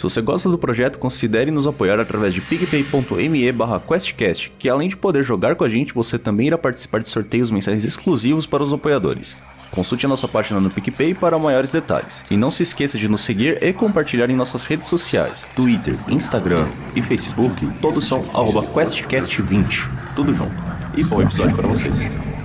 Se você gosta do projeto, considere nos apoiar através de picpay.me questcast, que além de poder jogar com a gente, você também irá participar de sorteios mensais exclusivos para os apoiadores. Consulte a nossa página no PicPay para maiores detalhes. E não se esqueça de nos seguir e compartilhar em nossas redes sociais, Twitter, Instagram e Facebook, todos são QuestCast20. Tudo junto. E bom episódio para vocês.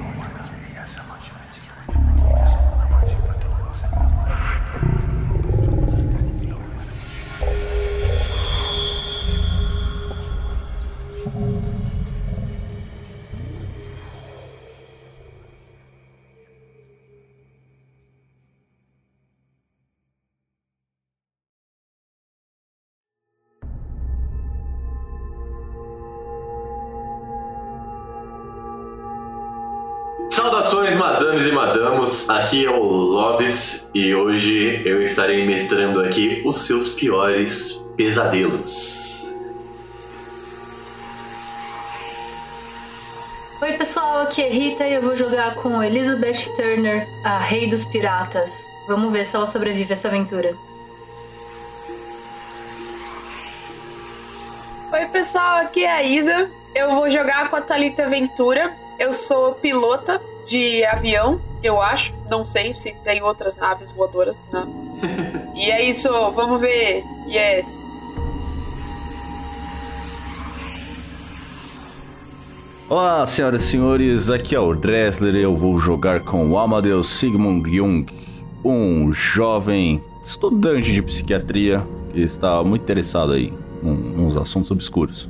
Eu estarei mestrando aqui os seus piores pesadelos. Oi pessoal, aqui é Rita e eu vou jogar com Elizabeth Turner, a Rei dos Piratas. Vamos ver se ela sobrevive a essa aventura. Oi pessoal, aqui é a Isa. Eu vou jogar com a Thalita Ventura. Eu sou pilota de avião, eu acho. Não sei se tem outras naves voadoras. Não. e é isso, vamos ver. Yes. Olá, senhoras e senhores, aqui é o Dressler eu vou jogar com o Amadeus Sigmund Jung, um jovem estudante de psiquiatria que está muito interessado aí nos assuntos obscuros.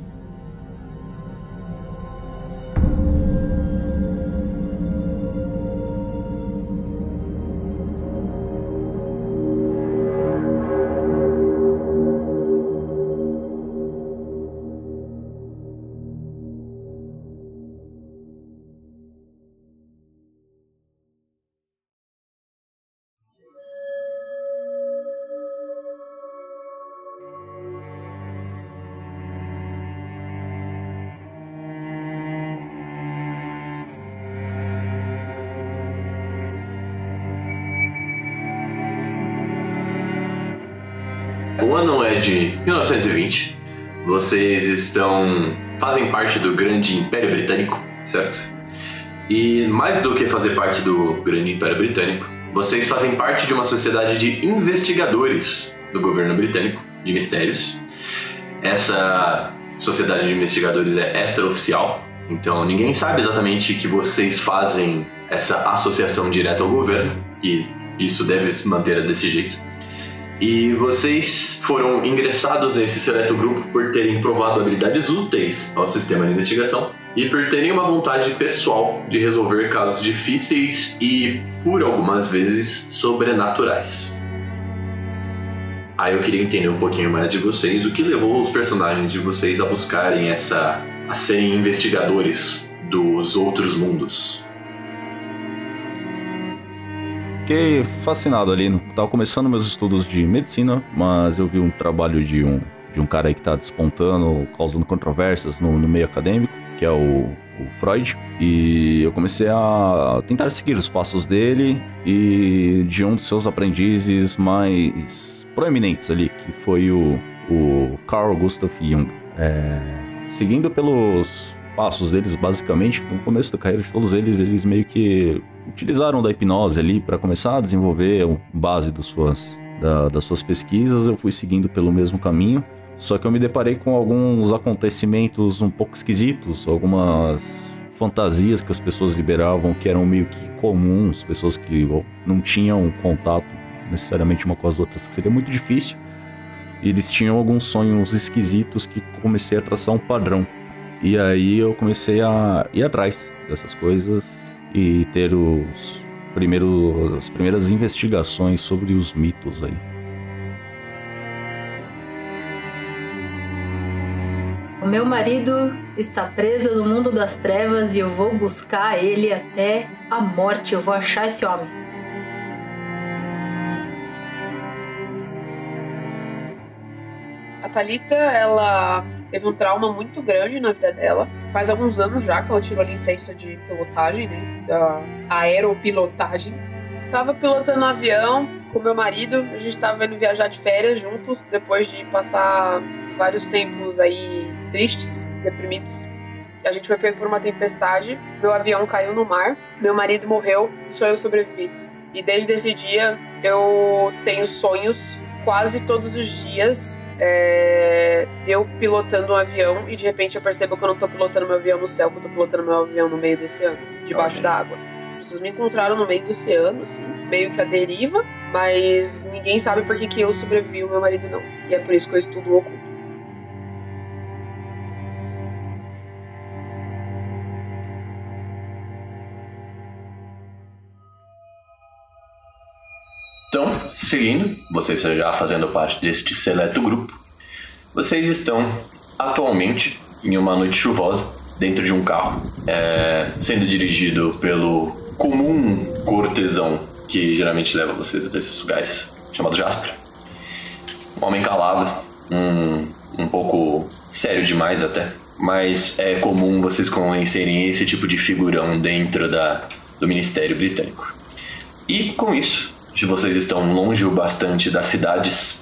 Vocês estão. fazem parte do grande Império Britânico, certo? E mais do que fazer parte do grande Império Britânico, vocês fazem parte de uma sociedade de investigadores do governo britânico, de mistérios. Essa sociedade de investigadores é extraoficial, então ninguém sabe exatamente que vocês fazem essa associação direta ao governo, e isso deve se manter desse jeito. E vocês foram ingressados nesse seleto grupo por terem provado habilidades úteis ao sistema de investigação e por terem uma vontade pessoal de resolver casos difíceis e, por algumas vezes, sobrenaturais. Aí eu queria entender um pouquinho mais de vocês, o que levou os personagens de vocês a buscarem essa. a serem investigadores dos outros mundos. Fiquei fascinado ali. no- Tava começando meus estudos de medicina, mas eu vi um trabalho de um, de um cara aí que tá despontando, causando controvérsias no, no meio acadêmico, que é o, o Freud. E eu comecei a tentar seguir os passos dele e de um dos seus aprendizes mais proeminentes ali, que foi o, o Carl Gustav Jung. É, seguindo pelos passos deles, basicamente, no começo da carreira de todos eles, eles meio que utilizaram da hipnose ali para começar a desenvolver a base das suas, da- das suas pesquisas. Eu fui seguindo pelo mesmo caminho, só que eu me deparei com alguns acontecimentos um pouco esquisitos, algumas fantasias que as pessoas liberavam que eram meio que comuns, pessoas que não tinham contato necessariamente uma com as outras, que seria muito difícil. Eles tinham alguns sonhos esquisitos que comecei a traçar um padrão. E aí eu comecei a ir atrás dessas coisas e ter os primeiros, as primeiras investigações sobre os mitos aí. O meu marido está preso no mundo das trevas e eu vou buscar ele até a morte. Eu vou achar esse homem. A Thalita, ela teve um trauma muito grande na vida dela. Faz alguns anos já que ela tirou a licença de pilotagem, né? Da aeropilotagem. Tava pilotando um avião com meu marido, a gente tava indo viajar de férias juntos, depois de passar vários tempos aí tristes, deprimidos. A gente foi pego por uma tempestade, meu avião caiu no mar, meu marido morreu, só eu sobrevivi. E desde esse dia eu tenho sonhos quase todos os dias é, eu pilotando um avião e de repente eu percebo que eu não tô pilotando meu avião no céu, que eu tô pilotando meu avião no meio do oceano, debaixo da água. As pessoas me encontraram no meio do oceano, assim, meio que a deriva, mas ninguém sabe por que, que eu sobrevivi o meu marido não. E é por isso que eu estudo o oculto. Então, seguindo, vocês já fazendo parte deste seleto grupo, vocês estão atualmente em uma noite chuvosa dentro de um carro, é, sendo dirigido pelo comum cortesão que geralmente leva vocês até esses lugares, chamado Jasper. Um homem calado, um, um pouco sério demais até, mas é comum vocês conhecerem esse tipo de figurão dentro da, do Ministério Britânico. E com isso, vocês estão longe o bastante das cidades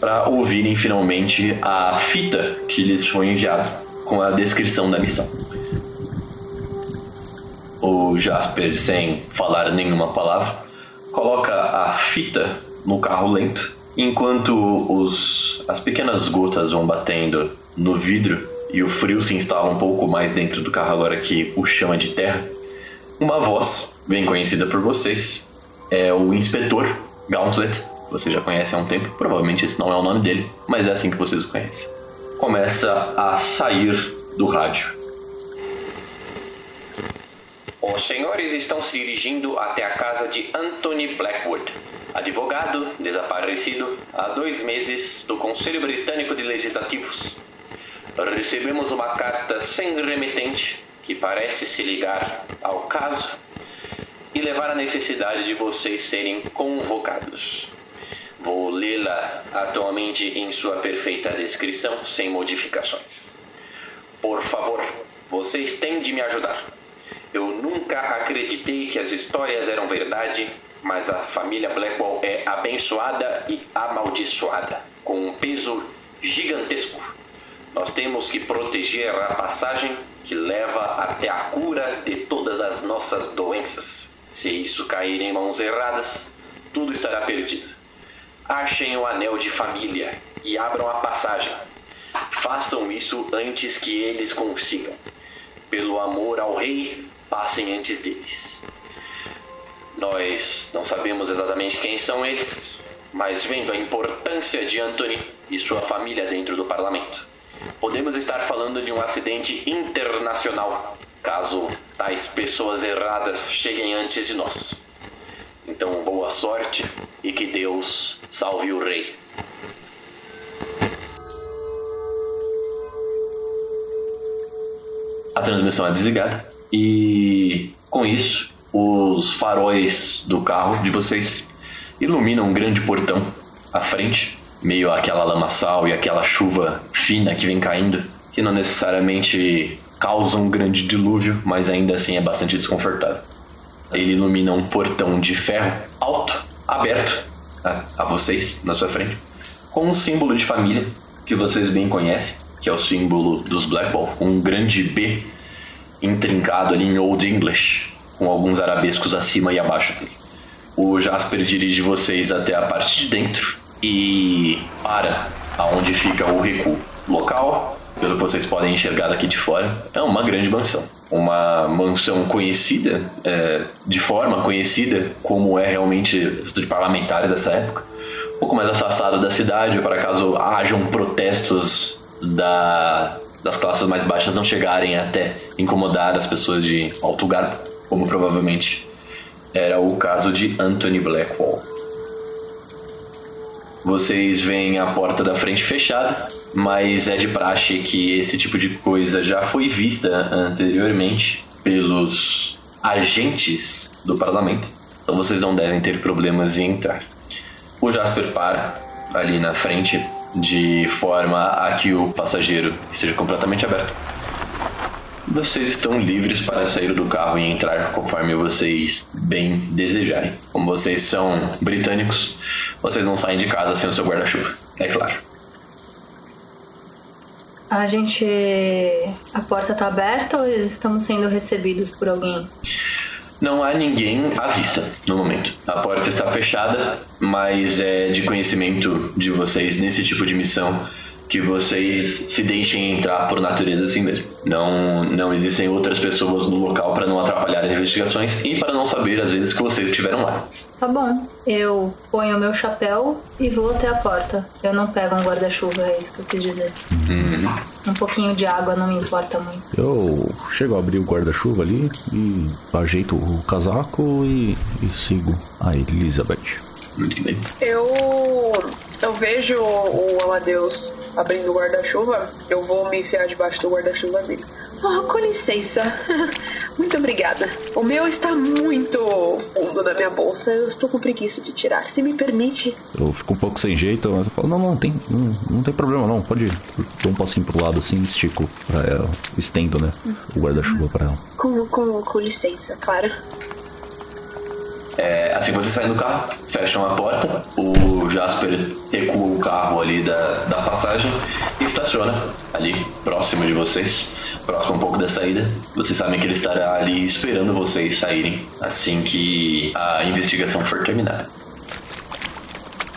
para ouvirem finalmente a fita que lhes foi enviada com a descrição da missão. O Jasper, sem falar nenhuma palavra, coloca a fita no carro lento, enquanto os, as pequenas gotas vão batendo no vidro e o frio se instala um pouco mais dentro do carro agora que o chama de terra. Uma voz, bem conhecida por vocês, é o inspetor Gauntlet, que você já conhece há um tempo, provavelmente esse não é o nome dele, mas é assim que vocês o conhecem. Começa a sair do rádio. Os senhores estão se dirigindo até a casa de Anthony Blackwood, advogado desaparecido há dois meses do Conselho Britânico de Legislativos. Recebemos uma carta sem remetente que parece se ligar ao caso e levar a necessidade de vocês serem convocados. Vou lê-la atualmente em sua perfeita descrição, sem modificações. Por favor, vocês têm de me ajudar. Eu nunca acreditei que as histórias eram verdade, mas a família Blackwell é abençoada e amaldiçoada, com um peso gigantesco. Nós temos que proteger a passagem que leva até a cura de todas as nossas doenças. Se isso cair em mãos erradas, tudo estará perdido. Achem o anel de família e abram a passagem. Façam isso antes que eles consigam. Pelo amor ao rei, passem antes deles. Nós não sabemos exatamente quem são eles, mas vendo a importância de Anthony e sua família dentro do parlamento, podemos estar falando de um acidente internacional caso tais pessoas erradas cheguem antes de nós. Então, boa sorte e que Deus salve o rei. A transmissão é desligada e com isso os faróis do carro de vocês iluminam um grande portão à frente, meio aquela lamaçal e aquela chuva fina que vem caindo, que não necessariamente causa um grande dilúvio, mas ainda assim é bastante desconfortável. Ele ilumina um portão de ferro alto, aberto a, a vocês, na sua frente, com um símbolo de família que vocês bem conhecem, que é o símbolo dos Blackball, um grande B intrincado ali em Old English, com alguns arabescos acima e abaixo dele. O Jasper dirige vocês até a parte de dentro e para aonde fica o recuo. Local pelo que vocês podem enxergar daqui de fora, é uma grande mansão. Uma mansão conhecida, é, de forma conhecida, como é realmente de parlamentares dessa época. Um pouco mais afastado da cidade, para caso hajam protestos da, das classes mais baixas não chegarem até incomodar as pessoas de alto garbo, como provavelmente era o caso de Anthony Blackwell. Vocês veem a porta da frente fechada mas é de praxe que esse tipo de coisa já foi vista anteriormente pelos agentes do parlamento, então vocês não devem ter problemas em entrar. O Jasper para ali na frente de forma a que o passageiro esteja completamente aberto. Vocês estão livres para sair do carro e entrar conforme vocês bem desejarem. Como vocês são britânicos, vocês não saem de casa sem o seu guarda-chuva, é claro. A gente. A porta tá aberta ou estamos sendo recebidos por alguém? Não há ninguém à vista no momento. A porta está fechada, mas é de conhecimento de vocês nesse tipo de missão que vocês se deixem entrar por natureza assim mesmo. Não, não existem outras pessoas no local para não atrapalhar as investigações e para não saber às vezes que vocês estiveram lá. Tá bom. Eu ponho o meu chapéu e vou até a porta. Eu não pego um guarda-chuva, é isso que eu quis dizer. Um pouquinho de água não me importa muito. Eu chego a abrir o guarda-chuva ali e ajeito o casaco e, e sigo a Elizabeth. Muito bem. Eu. Eu vejo o Amadeus abrindo o guarda-chuva, eu vou me enfiar debaixo do guarda-chuva dele. Oh, com licença. Muito obrigada. O meu está muito fundo na minha bolsa. Eu estou com preguiça de tirar. Se me permite. Eu fico um pouco sem jeito, mas eu falo, não, não, tem, não, não tem problema não, pode ir. Eu Dou um passinho pro lado assim, estico pra ela, estendo, né, o guarda-chuva pra ela. Com, com, com licença, claro. É, assim que vocês saem do carro, fecham a porta, o Jasper recua o carro ali da, da passagem e estaciona ali próximo de vocês, próximo um pouco da saída. Vocês sabem que ele estará ali esperando vocês saírem assim que a investigação for terminada.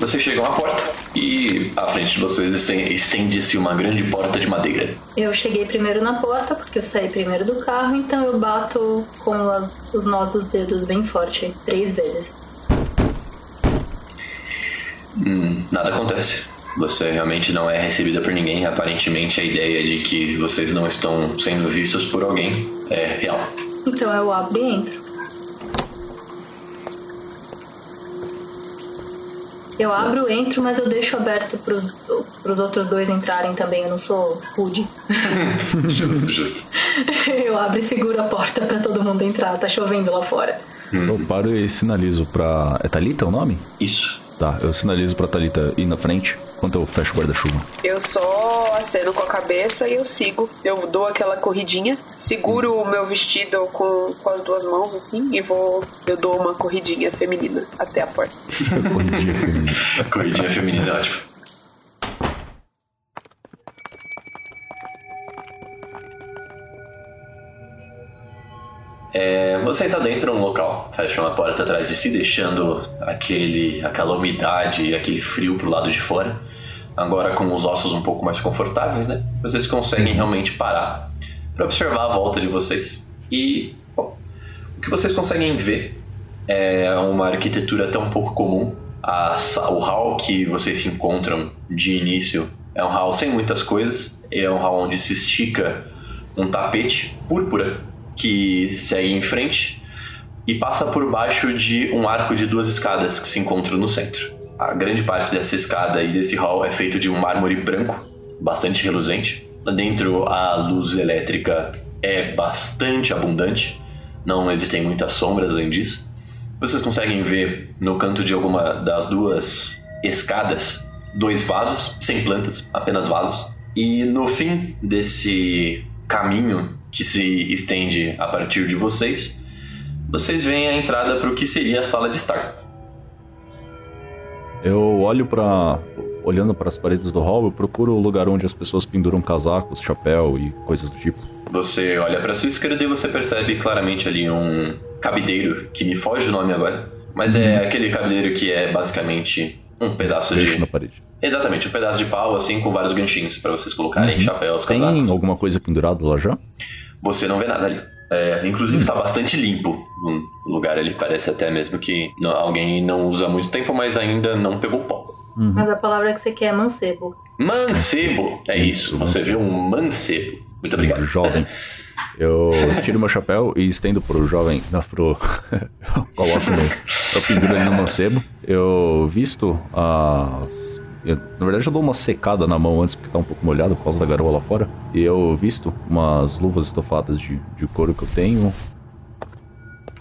Vocês chegam à porta e à frente de vocês esten- estende-se uma grande porta de madeira. Eu cheguei primeiro na porta, porque eu saí primeiro do carro, então eu bato com as- os nós dos dedos bem forte, três vezes. Hum, nada acontece. Você realmente não é recebida por ninguém. Aparentemente, a ideia de que vocês não estão sendo vistos por alguém é real. Então eu abro e entro. Eu abro, entro, mas eu deixo aberto pros, pros outros dois entrarem também. Eu não sou rude. Justo, justo. Eu abro e seguro a porta pra todo mundo entrar. Tá chovendo lá fora. Eu paro e sinalizo pra... É Thalita o nome? Isso. Tá, eu sinalizo pra Thalita ir na frente, enquanto eu fecho o guarda-chuva. Eu só aceno com a cabeça e eu sigo. Eu dou aquela corridinha, seguro o meu vestido com, com as duas mãos assim e vou. Eu dou uma corridinha feminina até a porta. Corridinha feminina. Corridinha feminina é ótimo. É, vocês adentram no local, fecham a porta atrás de si, deixando aquele, aquela umidade e aquele frio pro lado de fora. Agora com os ossos um pouco mais confortáveis, né? Vocês conseguem realmente parar para observar a volta de vocês. E bom, o que vocês conseguem ver é uma arquitetura até um pouco comum. A o hall que vocês se encontram de início é um hall sem muitas coisas. É um hall onde se estica um tapete púrpura que segue em frente e passa por baixo de um arco de duas escadas que se encontram no centro. A grande parte dessa escada e desse hall é feito de um mármore branco, bastante reluzente. Lá dentro a luz elétrica é bastante abundante, não existem muitas sombras além disso. Vocês conseguem ver no canto de alguma das duas escadas dois vasos, sem plantas, apenas vasos. E no fim desse caminho que se estende a partir de vocês, vocês veem a entrada para o que seria a sala de estar. Eu olho pra. Olhando para as paredes do hall, eu procuro o lugar onde as pessoas penduram casacos, chapéu e coisas do tipo. Você olha para sua esquerda e você percebe claramente ali um cabideiro, que me foge o nome agora, mas é aquele cabideiro que é basicamente um pedaço Fecho de na parede. Exatamente, um pedaço de pau assim com vários ganchinhos para vocês colocarem Uhum. chapéus, Tem casacos. alguma coisa pendurada lá já? Você não vê nada ali. É, inclusive tá bastante limpo o lugar ali, parece até mesmo que não- alguém não usa há muito tempo, mas ainda não pegou pó. Mas a palavra que você quer é mancebo. Mancebo! É isso, você viu um mancebo. Muito obrigado. Um Jovem. Eu tiro meu chapéu e estendo pro jovem. Não, pro. eu coloco no. Eu penduro ali no mancebo. Eu visto as. Eu- na verdade, eu dou uma secada na mão antes, porque tá um pouco molhado por causa da garoa lá fora. E eu visto umas luvas estofadas de, de couro que eu tenho.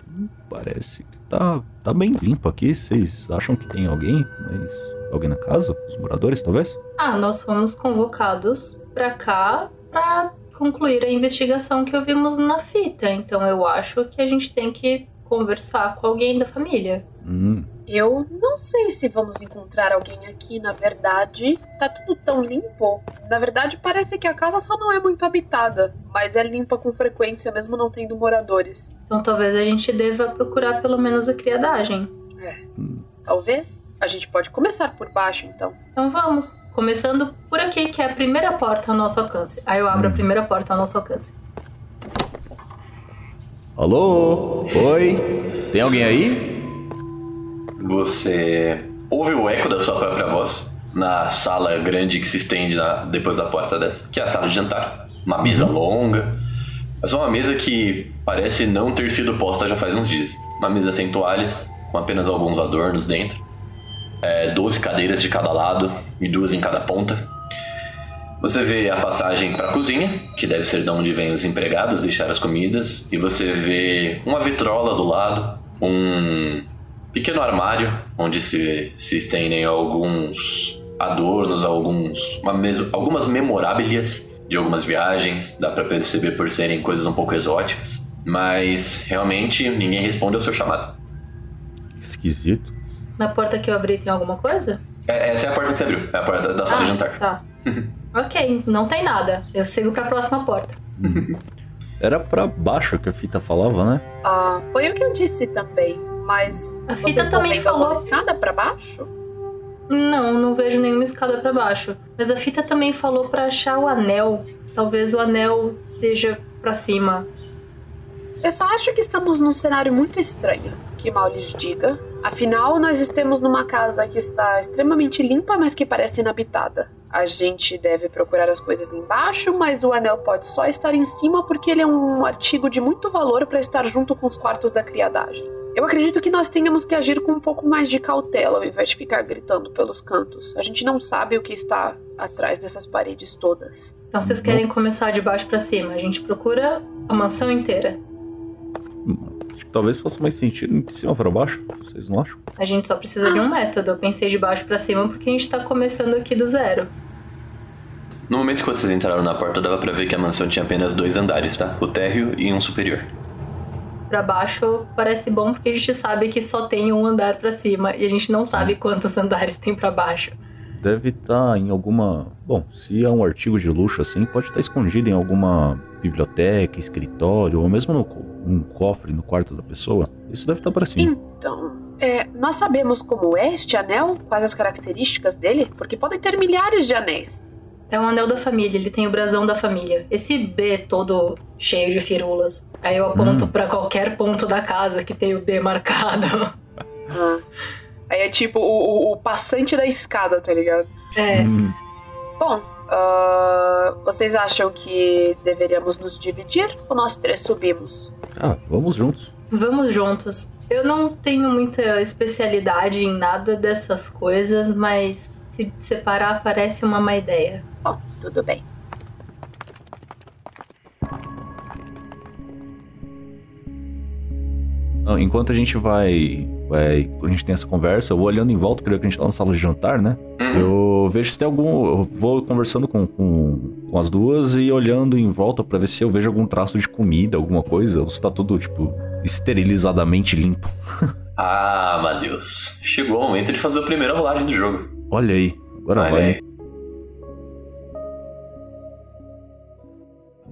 Hum, Parece que tá, tá bem limpo aqui. Vocês acham que tem alguém? Mas. Alguém na casa? Os moradores, talvez? Ah, nós fomos convocados pra cá pra concluir a investigação que ouvimos na fita. Então eu acho que a gente tem que conversar com alguém da família. Hum, Eu não sei se vamos encontrar alguém aqui, na verdade. Tá tudo tão limpo. Na verdade, parece que a casa só não é muito habitada, mas é limpa com frequência, mesmo não tendo moradores. Então talvez a gente deva procurar pelo menos a criadagem. Talvez. A gente pode começar por baixo, então. Então vamos. Começando por aqui, que é a primeira porta ao nosso alcance. Aí eu abro a primeira porta ao nosso alcance. Alô? Oi? Tem alguém aí? Você ouve o eco da sua própria voz na sala grande que se estende na- depois da porta dessa, que é a sala de jantar. Uma mesa longa, mas uma mesa que parece não ter sido posta já faz uns dias. Uma mesa sem toalhas, com apenas alguns adornos dentro. É, 12 cadeiras de cada lado e duas em cada ponta. Você vê a passagem para a cozinha, que deve ser de onde vêm os empregados deixar as comidas, e você vê uma vitrola do lado, um pequeno armário onde se, se estendem alguns adornos, alguns uma mesa, algumas memorábilias de algumas viagens, dá para perceber por serem coisas um pouco exóticas, mas realmente ninguém responde ao seu chamado. Esquisito. Na porta que eu abri tem alguma coisa? É, essa é a porta que você abriu, é a porta da, sala ah, de jantar. Tá. ok, não tem nada. Eu sigo pra próxima porta. Era pra baixo que a fita falava, né? Ah, foi o que eu disse também. Mas. A fita também falou- escada pra baixo? Não, não vejo nenhuma escada pra baixo. Mas a fita também falou pra achar o anel. Talvez o anel esteja pra cima. Eu só acho que estamos num cenário muito estranho, que mal lhes diga. Afinal, nós estamos numa casa que está extremamente limpa, mas que parece inabitada. A gente deve procurar as coisas embaixo, mas o anel pode só estar em cima porque ele é um artigo de muito valor para estar junto com os quartos da criadagem. Eu acredito que nós tenhamos que agir com um pouco mais de cautela ao invés de ficar gritando pelos cantos. A gente não sabe o que está atrás dessas paredes todas. Então vocês querem começar de baixo pra cima. A gente procura a mansão inteira. Acho que talvez faça mais sentido de cima pra baixo. Vocês não acham? A gente só precisa de um método. Eu pensei de baixo pra cima porque a gente tá começando aqui do zero. No momento que vocês entraram na porta, dava pra ver que a mansão tinha apenas dois andares, tá? O térreo e um superior. Pra baixo parece bom porque a gente sabe que só tem um andar pra cima e a gente não sabe quantos andares tem pra baixo. Deve estar em alguma. Bom, se é um artigo de luxo assim, pode estar escondido em alguma biblioteca, escritório, ou mesmo no co- um cofre no quarto da pessoa. Isso deve estar para cima. Então, é, nós sabemos como é este anel? Quais as características dele? Porque podem ter milhares de anéis. É um anel da família, ele tem o brasão da família. Esse B todo cheio de firulas. Aí eu aponto Hum. pra qualquer ponto da casa que tem o B marcado. Ah. Aí é tipo o, o- o passante da escada, tá ligado? É, Hum, Bom, ah, vocês acham que deveríamos nos dividir ou nós três subimos? Ah, vamos juntos. vamos juntos. Eu não tenho muita especialidade em nada dessas coisas, mas se separar parece uma má ideia. Bom, tudo bem. Enquanto a gente vai, vai. A gente tem essa conversa, eu vou olhando em volta, creio que a gente tá na sala de jantar, né? Uhum. Eu vejo se tem algum. Eu vou conversando com, com, com as duas e olhando em volta pra ver se eu vejo algum traço de comida, alguma coisa, ou se tá tudo, tipo, esterilizadamente limpo. Ah, Matheus. Chegou o momento de fazer a primeira rolagem do jogo. Olha aí, agora Olha vai. aí.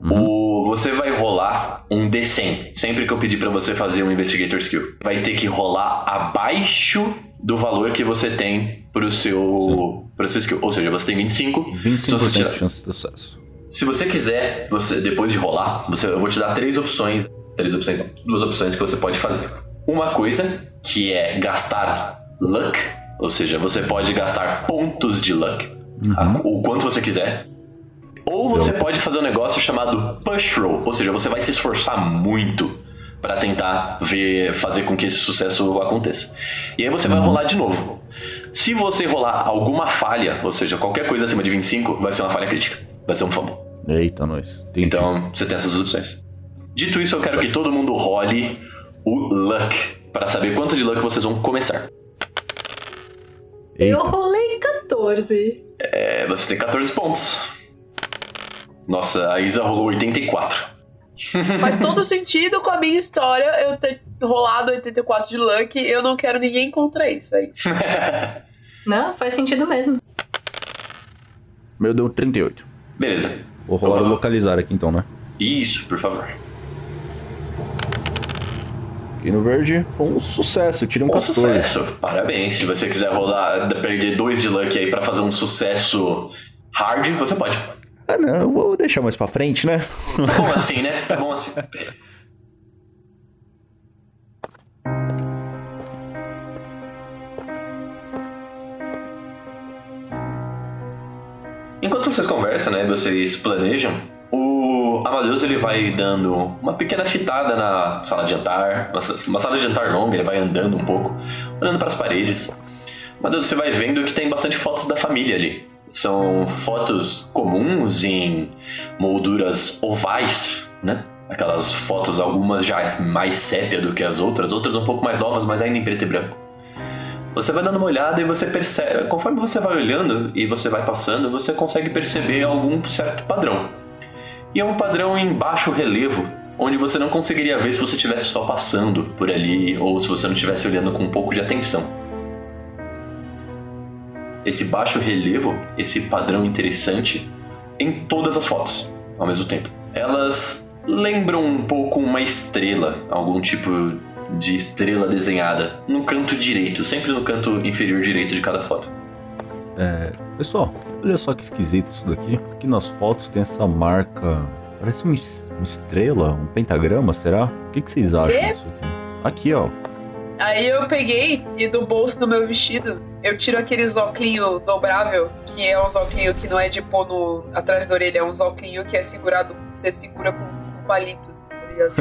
Uhum. O, você vai rolar um D100 sempre que eu pedir pra você fazer um Investigator Skill. Vai ter que rolar abaixo do valor que você tem pro seu, pro seu skill. Ou seja, você tem 25. 25% Se você tirar- de chance de sucesso. Se você quiser, você depois de rolar, você, eu vou te dar três opções. Três opções, não. Duas opções que você pode fazer. Uma coisa que é gastar luck, ou seja, você pode gastar pontos de luck, a- o quanto você quiser. Ou você Então. pode fazer um negócio chamado push roll, ou seja, você vai se esforçar muito pra tentar ver, fazer com que esse sucesso aconteça. E aí você vai rolar de novo. Se você rolar alguma falha, ou seja, qualquer coisa acima de 25, vai ser uma falha crítica. Vai ser um fumble. Eita, nós. Entendi. Então, você tem essas opções. Dito isso, eu quero que todo mundo role o luck para saber quanto de luck vocês vão começar. Eita. Eu rolei 14. É, você tem 14 pontos. Nossa, a Isa rolou 84. Faz todo sentido com a minha história eu ter rolado 84 de Luck. Eu não quero ninguém contra isso, é isso. Não, faz sentido mesmo. Meu deu 38. Beleza. Vou rolar o lá. localizar aqui então, né? Isso, por favor. Aqui no verde foi um sucesso, tirei um Um 14. sucesso. Parabéns. Se você quiser rolar, perder dois de luck aí pra fazer um sucesso hard, você pode. Ah não, eu vou deixar mais pra frente, né? Tá bom assim, né? Tá bom assim. Enquanto vocês conversam, né, vocês planejam, o Amadeus ele vai dando uma pequena fitada na sala de jantar, uma sa- uma sala de jantar longa, ele vai andando um pouco, olhando para as paredes. Amadeus, você vai vendo que tem bastante fotos da família ali. São fotos comuns em molduras ovais, né? Aquelas fotos, algumas já mais sépia do que as outras, outras um pouco mais novas, mas ainda em preto e branco. Você vai dando uma olhada e você percebe, conforme você vai olhando e você vai passando, você consegue perceber algum certo padrão. E é um padrão em baixo relevo, onde você não conseguiria ver se você estivesse só passando por ali ou se você não estivesse olhando com um pouco de atenção. Esse baixo relevo, esse padrão interessante em todas as fotos ao mesmo tempo. Elas lembram um pouco uma estrela, algum tipo de estrela desenhada no canto direito, sempre no canto inferior direito de cada foto. É, pessoal, olha só que esquisito isso daqui. Aqui nas fotos tem essa marca. Parece uma, es- uma estrela, um pentagrama, será? O que, que vocês acham Quê? disso aqui? Aqui, ó. Aí eu peguei e do bolso do meu vestido eu tiro aqueles óculos dobrável, que é uns óculos que não é de pôr no, atrás da orelha, é uns óculos que é segurado, você segura com, com palitos, tá ligado?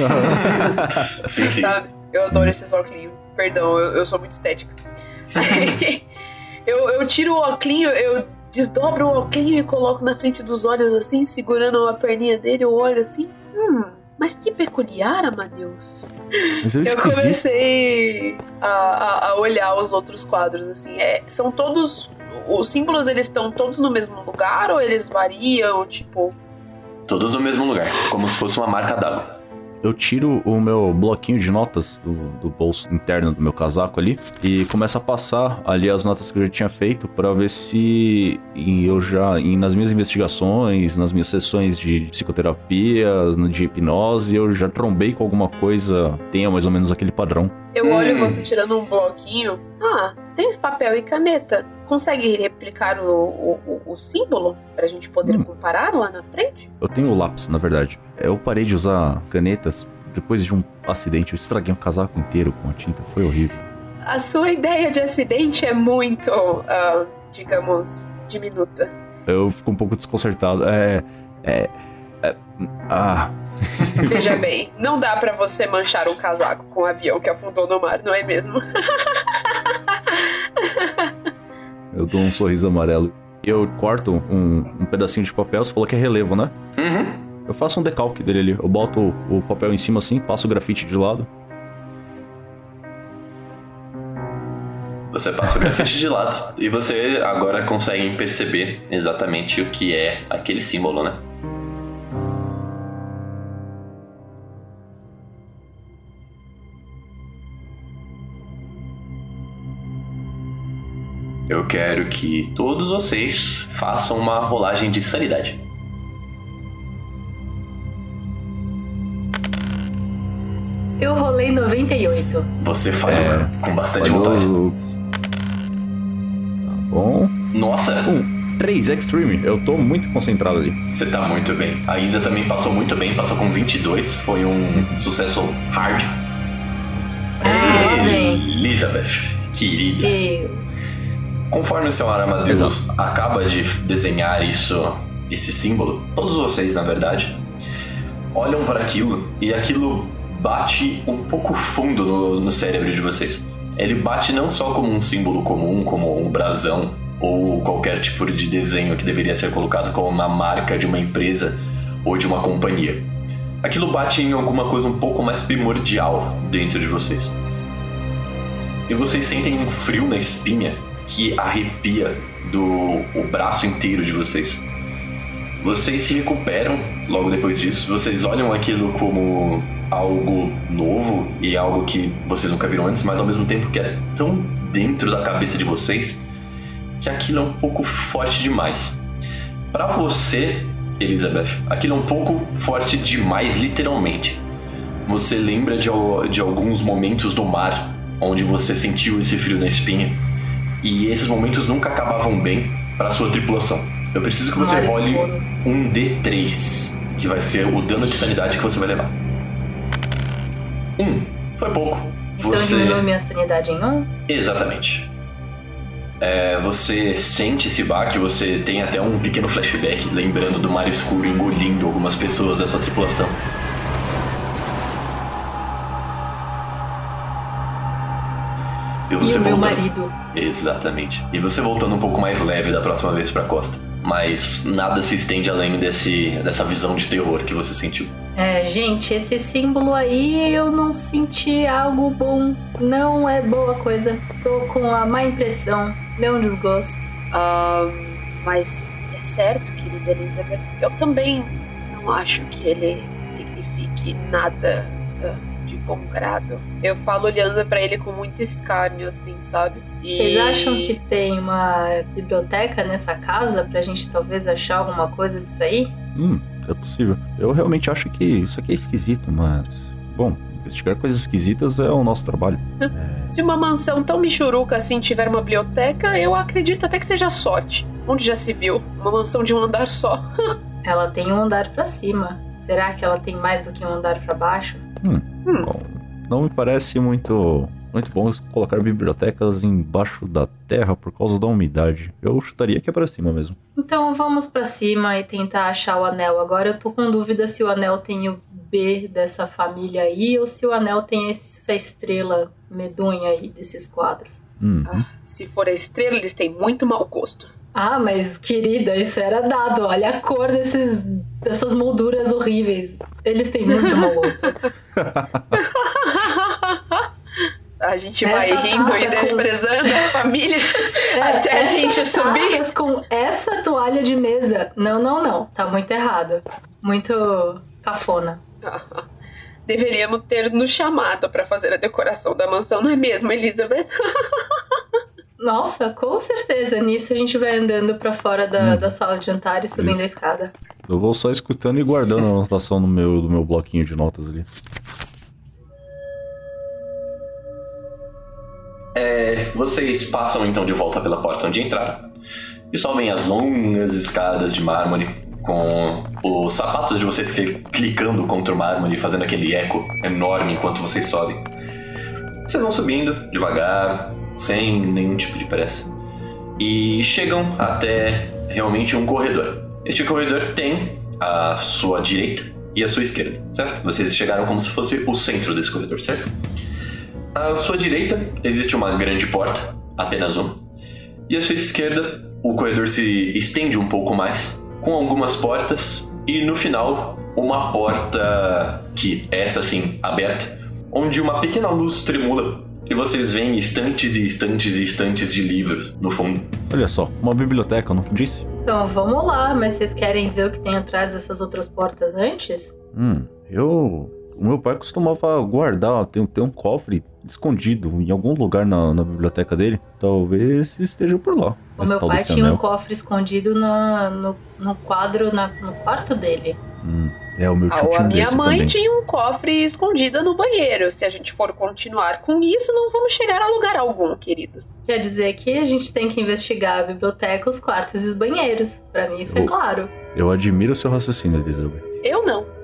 Sim, sim. Sabe? Eu adoro esses óculos. Perdão, eu, eu sou muito estética. Aí, eu, eu tiro o óculos, eu desdobro o óculos e coloco na frente dos olhos assim, segurando a perninha dele, eu olho assim. Hum, mas que peculiar, Amadeus. Mas é Eu esquisito. comecei a, a- a olhar os outros quadros, assim. É, são todos. Os símbolos, eles estão todos no mesmo lugar ou eles variam? Tipo. Todos no mesmo lugar, como se fosse uma marca d'água. Eu tiro o meu bloquinho de notas do, do bolso interno do meu casaco ali e começo a passar ali as notas que eu já tinha feito para ver se eu já, nas minhas investigações, nas minhas sessões de psicoterapia, de hipnose, eu já trombei com alguma coisa, tenha mais ou menos aquele padrão. Eu Hum. olho você tirando um bloquinho. Ah, tens papel e caneta. Consegue replicar o, o, o- o símbolo pra gente poder Hum. comparar lá na frente? Eu tenho o lápis, na verdade. Eu parei de usar canetas depois de um acidente. Eu estraguei um casaco inteiro com a tinta. Foi horrível. A sua ideia de acidente é muito, ah, digamos, diminuta. Eu fico um pouco desconcertado. É. É. é ah. Veja bem, não dá pra você manchar um casaco com um avião que afundou no mar, não é mesmo? Eu dou um sorriso amarelo. Eu corto um, um pedacinho de papel. Você falou que é relevo, né? Uhum. Eu faço um decalque dele ali. Eu boto o, o papel em cima assim, passo o grafite de lado. Você passa o grafite de lado e você agora consegue perceber exatamente o que é aquele símbolo, né? Eu quero que todos vocês façam uma rolagem de sanidade. Eu rolei 98. Você falhou É. com bastante Falhou. vontade. Tá bom. Nossa, Um, 3 Extreme. Eu tô muito concentrado ali. Você tá muito bem. A Isa também passou muito bem, passou com 22, foi um sucesso hard. Ah. Elizabeth, querida. Eu. Conforme o seu Aramadeus acaba de desenhar isso, esse símbolo, todos vocês, na verdade, olham para aquilo e aquilo bate um pouco fundo no, no cérebro de vocês. Ele bate não só como um símbolo comum, como um brasão ou qualquer tipo de desenho que deveria ser colocado como uma marca de uma empresa ou de uma companhia. Aquilo bate em alguma coisa um pouco mais primordial dentro de vocês. E vocês sentem um frio na espinha que arrepia do o braço inteiro de vocês. Vocês se recuperam logo depois disso. Vocês olham aquilo como algo novo e algo que vocês nunca viram antes, mas ao mesmo tempo que é tão dentro da cabeça de vocês que aquilo é um pouco forte demais. Para você, Elizabeth, aquilo é um pouco forte demais, literalmente. Você lembra de, de alguns momentos do mar onde você sentiu esse frio na espinha e esses momentos nunca acabavam bem para sua tripulação. Eu preciso que você role um D3, que vai ser o dano de sanidade que você vai levar. Um, foi pouco. Então você... diminuiu minha sanidade em um? Exatamente. É, você sente esse baque, você tem até um pequeno flashback lembrando do mar escuro engolindo algumas pessoas da sua tripulação. E, o meu marido. Exatamente. E você voltando um pouco mais leve da próxima vez pra costa. Mas nada se estende além desse, dessa visão de terror que você sentiu. É, gente, esse símbolo aí eu não senti algo bom. Não é boa coisa. Tô com a má impressão. Deu um desgosto. Ah, mas é certo, querida Elizabeth. Eu também não acho que ele signifique nada ah, de bom grado. Eu falo olhando para ele com muito escárnio, assim, sabe? E... Vocês acham que tem uma biblioteca nessa casa pra gente talvez achar alguma coisa disso aí? Hum, é possível. Eu realmente acho que isso aqui é esquisito, mas. Bom, investigar coisas esquisitas é o nosso trabalho. é... Se uma mansão tão michuruca assim tiver uma biblioteca, eu acredito até que seja sorte. Onde já se viu? Uma mansão de um andar só. ela tem um andar para cima. Será que ela tem mais do que um andar para baixo? Hum, hum. Bom, não me parece muito muito bom colocar bibliotecas embaixo da terra por causa da umidade. Eu chutaria que é para cima mesmo. Então vamos para cima e tentar achar o anel. Agora eu tô com dúvida se o anel tem o B dessa família aí ou se o anel tem essa estrela medonha aí desses quadros. Uhum. Ah, se for a estrela, eles têm muito mau gosto. Ah, mas querida, isso era dado. Olha a cor desses, dessas molduras horríveis. Eles têm muito mau gosto. A gente essa vai rindo e desprezando com... a família é, até a gente subir. com essa toalha de mesa. Não, não, não. Tá muito errado. Muito cafona. Deveríamos ter nos chamado para fazer a decoração da mansão, não é mesmo, Elizabeth? Nossa, com certeza. Nisso a gente vai andando para fora da, hum. da sala de jantar e subindo Isso. a escada. Eu vou só escutando e guardando a anotação no meu, do meu bloquinho de notas ali. É, vocês passam então de volta pela porta onde entraram e sobem as longas escadas de mármore com os sapatos de vocês clicando contra o mármore, fazendo aquele eco enorme enquanto vocês sobem. Vocês vão subindo devagar, sem nenhum tipo de pressa, e chegam até realmente um corredor. Este corredor tem a sua direita e a sua esquerda, certo? Vocês chegaram como se fosse o centro desse corredor, certo? À sua direita existe uma grande porta, apenas uma. E à sua esquerda, o corredor se estende um pouco mais, com algumas portas, e no final, uma porta que, essa sim, aberta, onde uma pequena luz tremula e vocês veem estantes e estantes e estantes de livros no fundo. Olha só, uma biblioteca, não disse? Então vamos lá, mas vocês querem ver o que tem atrás dessas outras portas antes? Hum, eu. O meu pai costumava guardar, tem, tem um cofre escondido em algum lugar na, na biblioteca dele. Talvez esteja por lá. O meu pai tinha anel. um cofre escondido no, no, no quadro, na, no quarto dele. Hum, é, o meu tio ah, A minha mãe também. tinha um cofre escondido no banheiro. Se a gente for continuar com isso, não vamos chegar a lugar algum, queridos. Quer dizer que a gente tem que investigar a biblioteca, os quartos e os banheiros. Para mim, isso é eu, é claro. Eu admiro o seu raciocínio, Elizabeth. Eu não.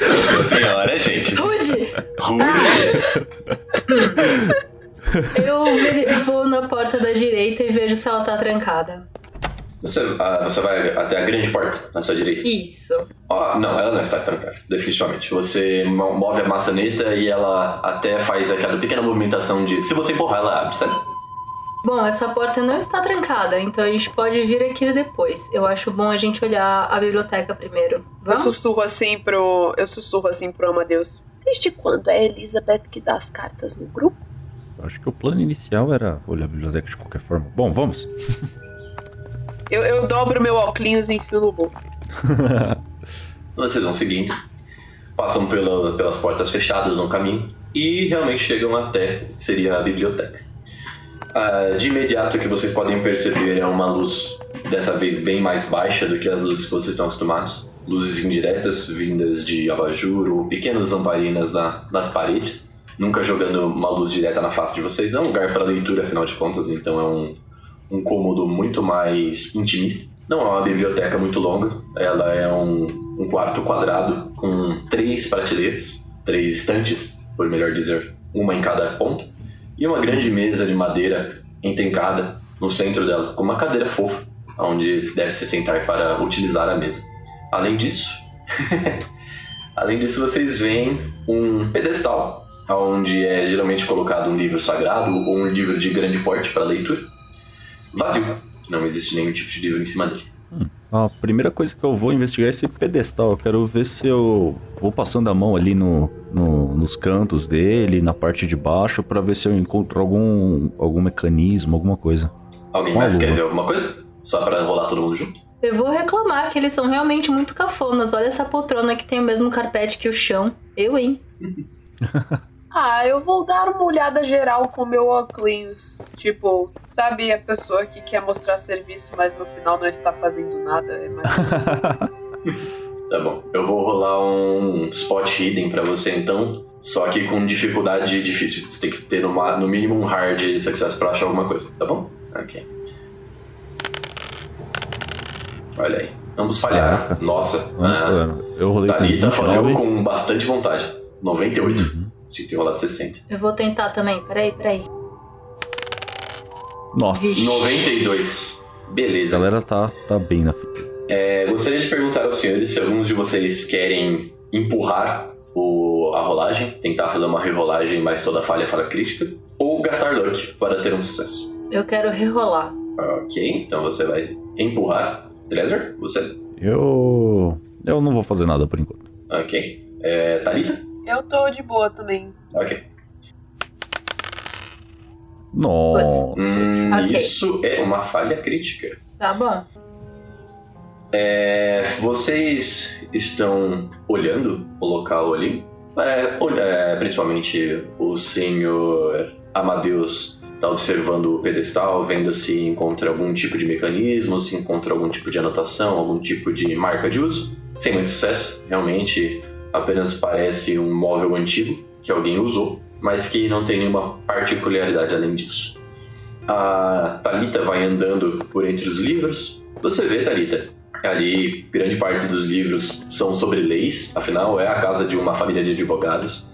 Nossa senhora, gente. Rude! Rude! Eu vou na porta da direita e vejo se ela tá trancada. Você, ah, você vai até a grande porta na sua direita? Isso. Oh, não, ela não está trancada, definitivamente. Você move a maçaneta e ela até faz aquela pequena movimentação de. Se você empurrar, ela abre, sabe? Bom, essa porta não está trancada, então a gente pode vir aqui depois. Eu acho bom a gente olhar a biblioteca primeiro. Vamos? Eu sussurro assim pro. Eu sussurro assim pro Amadeus. Desde quando é a Elizabeth que dá as cartas no grupo? Acho que o plano inicial era olhar a biblioteca de qualquer forma. Bom, vamos. Eu, eu dobro meu óculos e enfio no bolso. Vocês vão seguindo, passam pela- pelas portas fechadas no caminho e realmente chegam até seria a biblioteca. Ah, de imediato o que vocês podem perceber é uma luz dessa vez bem mais baixa do que as luzes que vocês estão acostumados. Luzes indiretas vindas de abajur ou pequenas lamparinas na- nas paredes, nunca jogando uma luz direta na face de vocês. É um lugar para leitura, afinal de contas, então é um, um cômodo muito mais intimista. Não é uma biblioteca muito longa, ela é um, um quarto quadrado com três prateleiras, três estantes, por melhor dizer, uma em cada ponta, e uma grande mesa de madeira entencada no centro dela, com uma cadeira fofa, onde deve se sentar para utilizar a mesa. Além disso, além disso vocês veem um pedestal, onde é geralmente colocado um livro sagrado ou um livro de grande porte para leitura, vazio. Não existe nenhum tipo de livro em cima dele. A primeira coisa que eu vou investigar é esse pedestal. Eu quero ver se eu vou passando a mão ali no, no- nos cantos dele, na parte de baixo, pra ver se eu encontro algum, algum mecanismo, alguma coisa. Alguém mais quer ver alguma coisa? Só para rolar todo mundo junto? Eu vou reclamar que eles são realmente muito cafonas. Olha essa poltrona que tem o mesmo carpete que o chão. Eu, hein? Ah, eu vou dar uma olhada geral com meu óculos. Tipo, sabe a pessoa que quer mostrar serviço, mas no final não está fazendo nada? É mais... Tá bom. Eu vou rolar um spot hidden pra você então. Só que com dificuldade difícil. Você tem que ter no, mínimo um hard success pra achar alguma coisa, tá bom? Ok. Olha aí. Ambos falharam. Caraca. Nossa. Ah. Eu rolei com Thalita 29. falhou com bastante vontade. 98. Uhum. Tinha que ter rolado 60. Eu vou tentar também. Peraí, peraí. Nossa, Vixe. 92. a Beleza. galera tá, tá bem na fita. É, gostaria de perguntar aos senhores se alguns de vocês querem empurrar o- a rolagem, tentar fazer uma rerolagem, mas toda falha é falha crítica, ou gastar luck para ter um sucesso. Eu quero rerolar. Ok, então você vai empurrar. Dresser, você? Eu. Eu não vou fazer nada por enquanto. Ok. É, Thalita? eu tô de boa também. Ok. Nossa. Hum, Ok. Isso é uma falha crítica. Tá bom. É, vocês estão olhando o local ali? É, é, principalmente o senhor Amadeus está observando o pedestal, vendo se encontra algum tipo de mecanismo, se encontra algum tipo de anotação, algum tipo de marca de uso. Sem muito sucesso, realmente apenas parece um móvel antigo que alguém usou, mas que não tem nenhuma particularidade além disso. A Talita vai andando por entre os livros. Você vê, Talita, ali grande parte dos livros são sobre leis, afinal é a casa de uma família de advogados.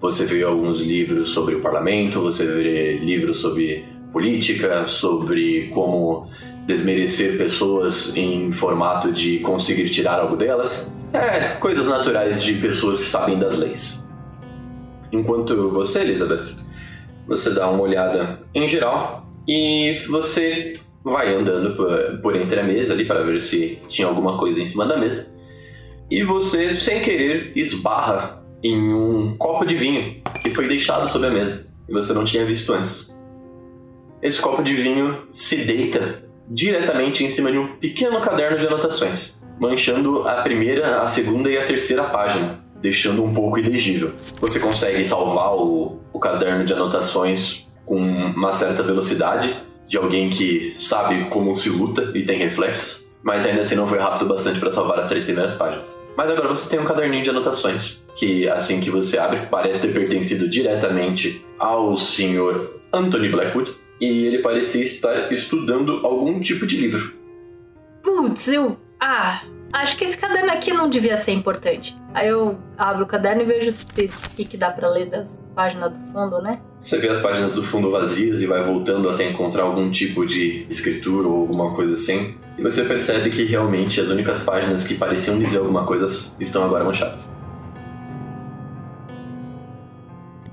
Você vê alguns livros sobre o parlamento, você vê livros sobre política, sobre como desmerecer pessoas em formato de conseguir tirar algo delas. É, coisas naturais de pessoas que sabem das leis. Enquanto você, Elizabeth, você dá uma olhada em geral e você vai andando por, por entre a mesa ali para ver se tinha alguma coisa em cima da mesa. E você, sem querer, esbarra em um copo de vinho que foi deixado sobre a mesa e você não tinha visto antes. Esse copo de vinho se deita diretamente em cima de um pequeno caderno de anotações, manchando a primeira, a segunda e a terceira página, deixando um pouco ilegível. Você consegue salvar o, o caderno de anotações com uma certa velocidade de alguém que sabe como se luta e tem reflexos, mas ainda assim não foi rápido bastante para salvar as três primeiras páginas. Mas agora você tem um caderninho de anotações que assim que você abre parece ter pertencido diretamente ao senhor Anthony Blackwood e ele parecia estar estudando algum tipo de livro. Putz, eu. Ah, acho que esse caderno aqui não devia ser importante. Aí eu abro o caderno e vejo se- o que, que dá pra ler das páginas do fundo, né? Você vê as páginas do fundo vazias e vai voltando até encontrar algum tipo de escritura ou alguma coisa assim. E você percebe que realmente as únicas páginas que pareciam dizer alguma coisa estão agora manchadas.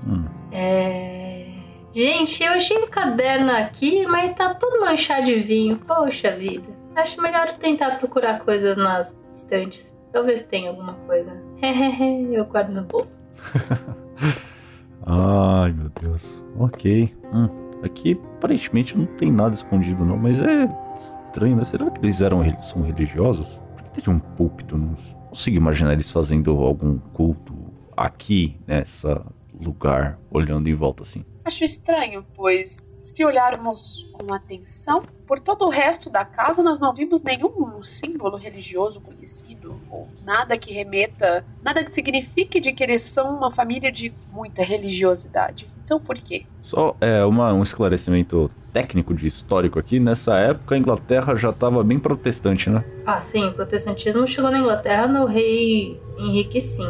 Hum. É. Gente, eu achei um caderno aqui, mas tá todo manchado de vinho. Poxa vida. Acho melhor tentar procurar coisas nas estantes. Talvez tenha alguma coisa. eu guardo no bolso. Ai, meu Deus. Ok. Hum, aqui aparentemente não tem nada escondido não, mas é estranho, né? Será que eles eram são religiosos? Por que tem um púlpito? Não consigo imaginar eles fazendo algum culto aqui, nessa lugar, olhando em volta assim. Acho estranho, pois se olharmos com atenção, por todo o resto da casa nós não vimos nenhum símbolo religioso conhecido, ou nada que remeta, nada que signifique de que eles são uma família de muita religiosidade. Então por quê? Só é, uma, um esclarecimento técnico de histórico aqui. Nessa época a Inglaterra já estava bem protestante, né? Ah, sim, o protestantismo chegou na Inglaterra no rei Henrique V.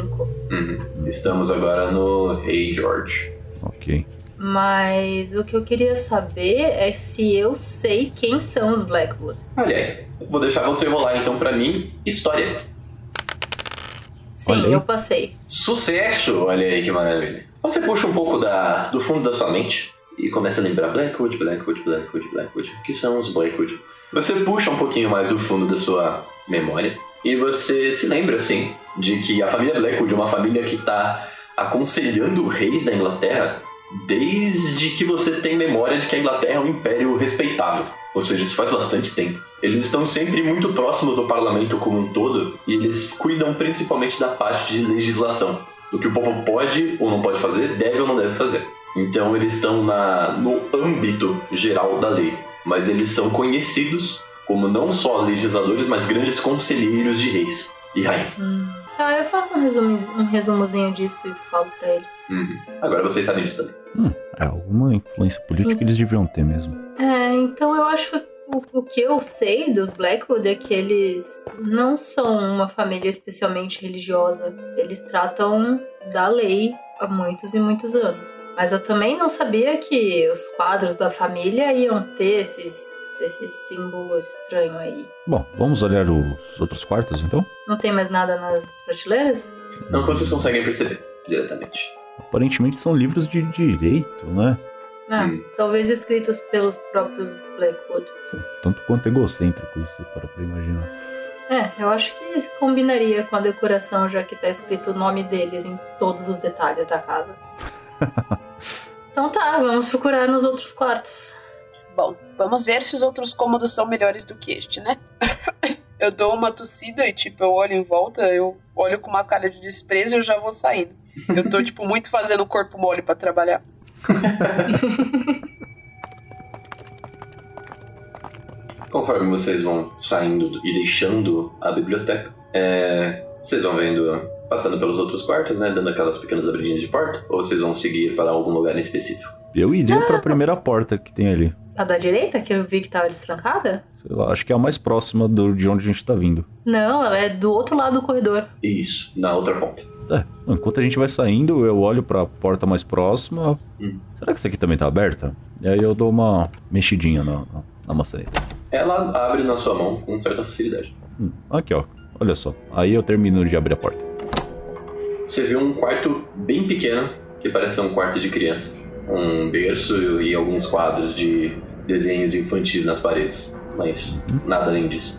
Uhum. Estamos agora no rei George. Ok. Mas o que eu queria saber é se eu sei quem são os Blackwood. Olha aí, vou deixar você rolar então para mim história. Sim, eu passei. Sucesso! Olha aí que maravilha. Você puxa um pouco da, do fundo da sua mente e começa a lembrar Blackwood, Blackwood, Blackwood, Blackwood. O que são os Blackwood? Você puxa um pouquinho mais do fundo da sua memória e você se lembra, assim, de que a família Blackwood é uma família que está aconselhando reis da Inglaterra desde que você tem memória de que a Inglaterra é um império respeitável. Ou seja, isso faz bastante tempo. Eles estão sempre muito próximos do parlamento como um todo e eles cuidam principalmente da parte de legislação, do que o povo pode ou não pode fazer, deve ou não deve fazer. Então eles estão na, no âmbito geral da lei, mas eles são conhecidos como não só legisladores, mas grandes conselheiros de reis e rainhas. Hum. Ah, eu faço um, resumo, um resumozinho disso e falo pra eles. Uhum. Agora vocês sabem disso também. Hum, é alguma influência política eles deviam ter mesmo. É, então eu acho o, o que eu sei dos Blackwood é que eles não são uma família especialmente religiosa. Eles tratam da lei há muitos e muitos anos. Mas eu também não sabia que os quadros da família iam ter esses esse símbolo estranho aí. Bom, vamos olhar os outros quartos então? Não tem mais nada nas prateleiras? Não que vocês conseguem perceber diretamente. Aparentemente são livros de direito, né? Ah, hum. talvez escritos pelos próprios Blackwood. Tanto quanto egocêntrico isso, para pra imaginar. É, eu acho que combinaria com a decoração, já que tá escrito o nome deles em todos os detalhes da casa. então tá, vamos procurar nos outros quartos. Bom, vamos ver se os outros cômodos são melhores do que este, né? eu dou uma tossida e, tipo, eu olho em volta, eu olho com uma cara de desprezo e eu já vou saindo. Eu tô, tipo, muito fazendo corpo mole para trabalhar. Conforme vocês vão saindo e deixando a biblioteca, é, vocês vão vendo, passando pelos outros quartos, né? Dando aquelas pequenas abridinhas de porta, ou vocês vão seguir para algum lugar em específico? Eu iria ah. para a primeira porta que tem ali. A da direita, que eu vi que tava destrancada? Sei lá, acho que é a mais próxima do, de onde a gente tá vindo. Não, ela é do outro lado do corredor. Isso, na outra ponta. É, enquanto a gente vai saindo, eu olho pra porta mais próxima. Hum. Será que essa aqui também tá aberta? E aí eu dou uma mexidinha na, na, na maçaneta. Ela abre na sua mão com certa facilidade. Hum, aqui, ó. Olha só. Aí eu termino de abrir a porta. Você vê um quarto bem pequeno, que parece um quarto de criança um berço e alguns quadros de desenhos infantis nas paredes, mas uhum. nada além disso.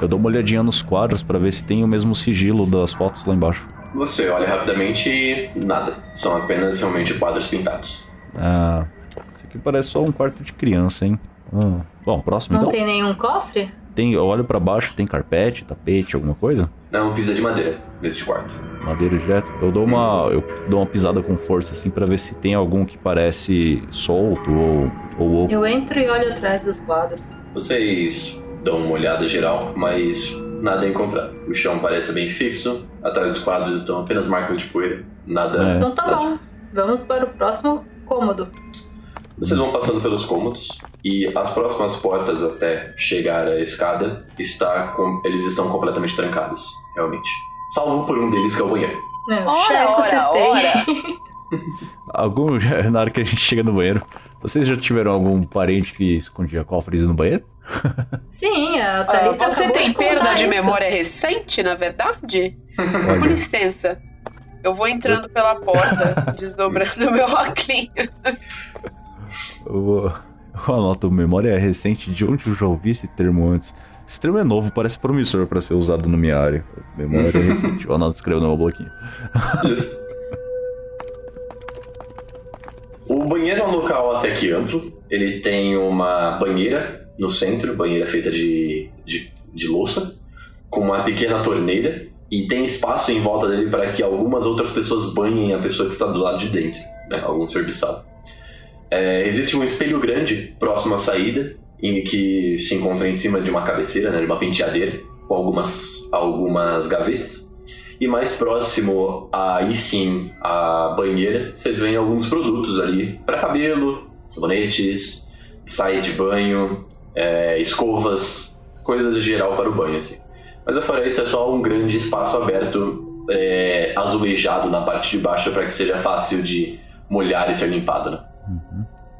Eu dou uma olhadinha nos quadros para ver se tem o mesmo sigilo das fotos lá embaixo. Você olha rapidamente e nada. São apenas realmente quadros pintados. Ah, isso aqui parece só um quarto de criança, hein? Ah, bom, próximo Não então. tem nenhum cofre? Tem, eu olho para baixo, tem carpete, tapete, alguma coisa? Não, pisa de madeira nesse quarto. Madeira direto. Eu dou uma, eu dou uma pisada com força assim para ver se tem algum que parece solto ou ou oco. Eu entro e olho atrás dos quadros. Vocês dão uma olhada geral, mas nada a encontrar. O chão parece bem fixo, atrás dos quadros estão apenas marcas de poeira. Nada. É. Então tá bom. Vamos para o próximo cômodo. Vocês vão passando pelos cômodos e as próximas portas até chegar à escada está com... eles estão completamente trancados, realmente. Salvo por um deles que é o banheiro. Não, ora, Checo, ora, você tem. Algum, na hora que a gente chega no banheiro, vocês já tiveram algum parente que escondia cofres no banheiro? Sim, a Thalita uh, Você tem de perda de isso. memória recente, na verdade? Com licença. Eu vou entrando pela porta, desdobrando meu óculos. Eu, anoto memória recente de onde eu já ouvi esse termo antes. Esse termo é novo, parece promissor para ser usado na minha área. Memória recente. Eu anoto escrevo no meu bloquinho. Isso. O O banheiro é um local até que amplo. Ele tem uma banheira no centro, banheira feita de, de, de louça, com uma pequena torneira. E tem espaço em volta dele para que algumas outras pessoas banhem a pessoa que está do lado de dentro, né? algum serviçal. É, existe um espelho grande próximo à saída, em que se encontra em cima de uma cabeceira, né, de uma penteadeira, com algumas, algumas gavetas. E mais próximo, aí sim, à banheira, vocês veem alguns produtos ali para cabelo, sabonetes, sais de banho, é, escovas, coisas de geral para o banho, assim. Mas fora isso, é só um grande espaço aberto, é, azulejado na parte de baixo para que seja fácil de molhar e ser limpado, né?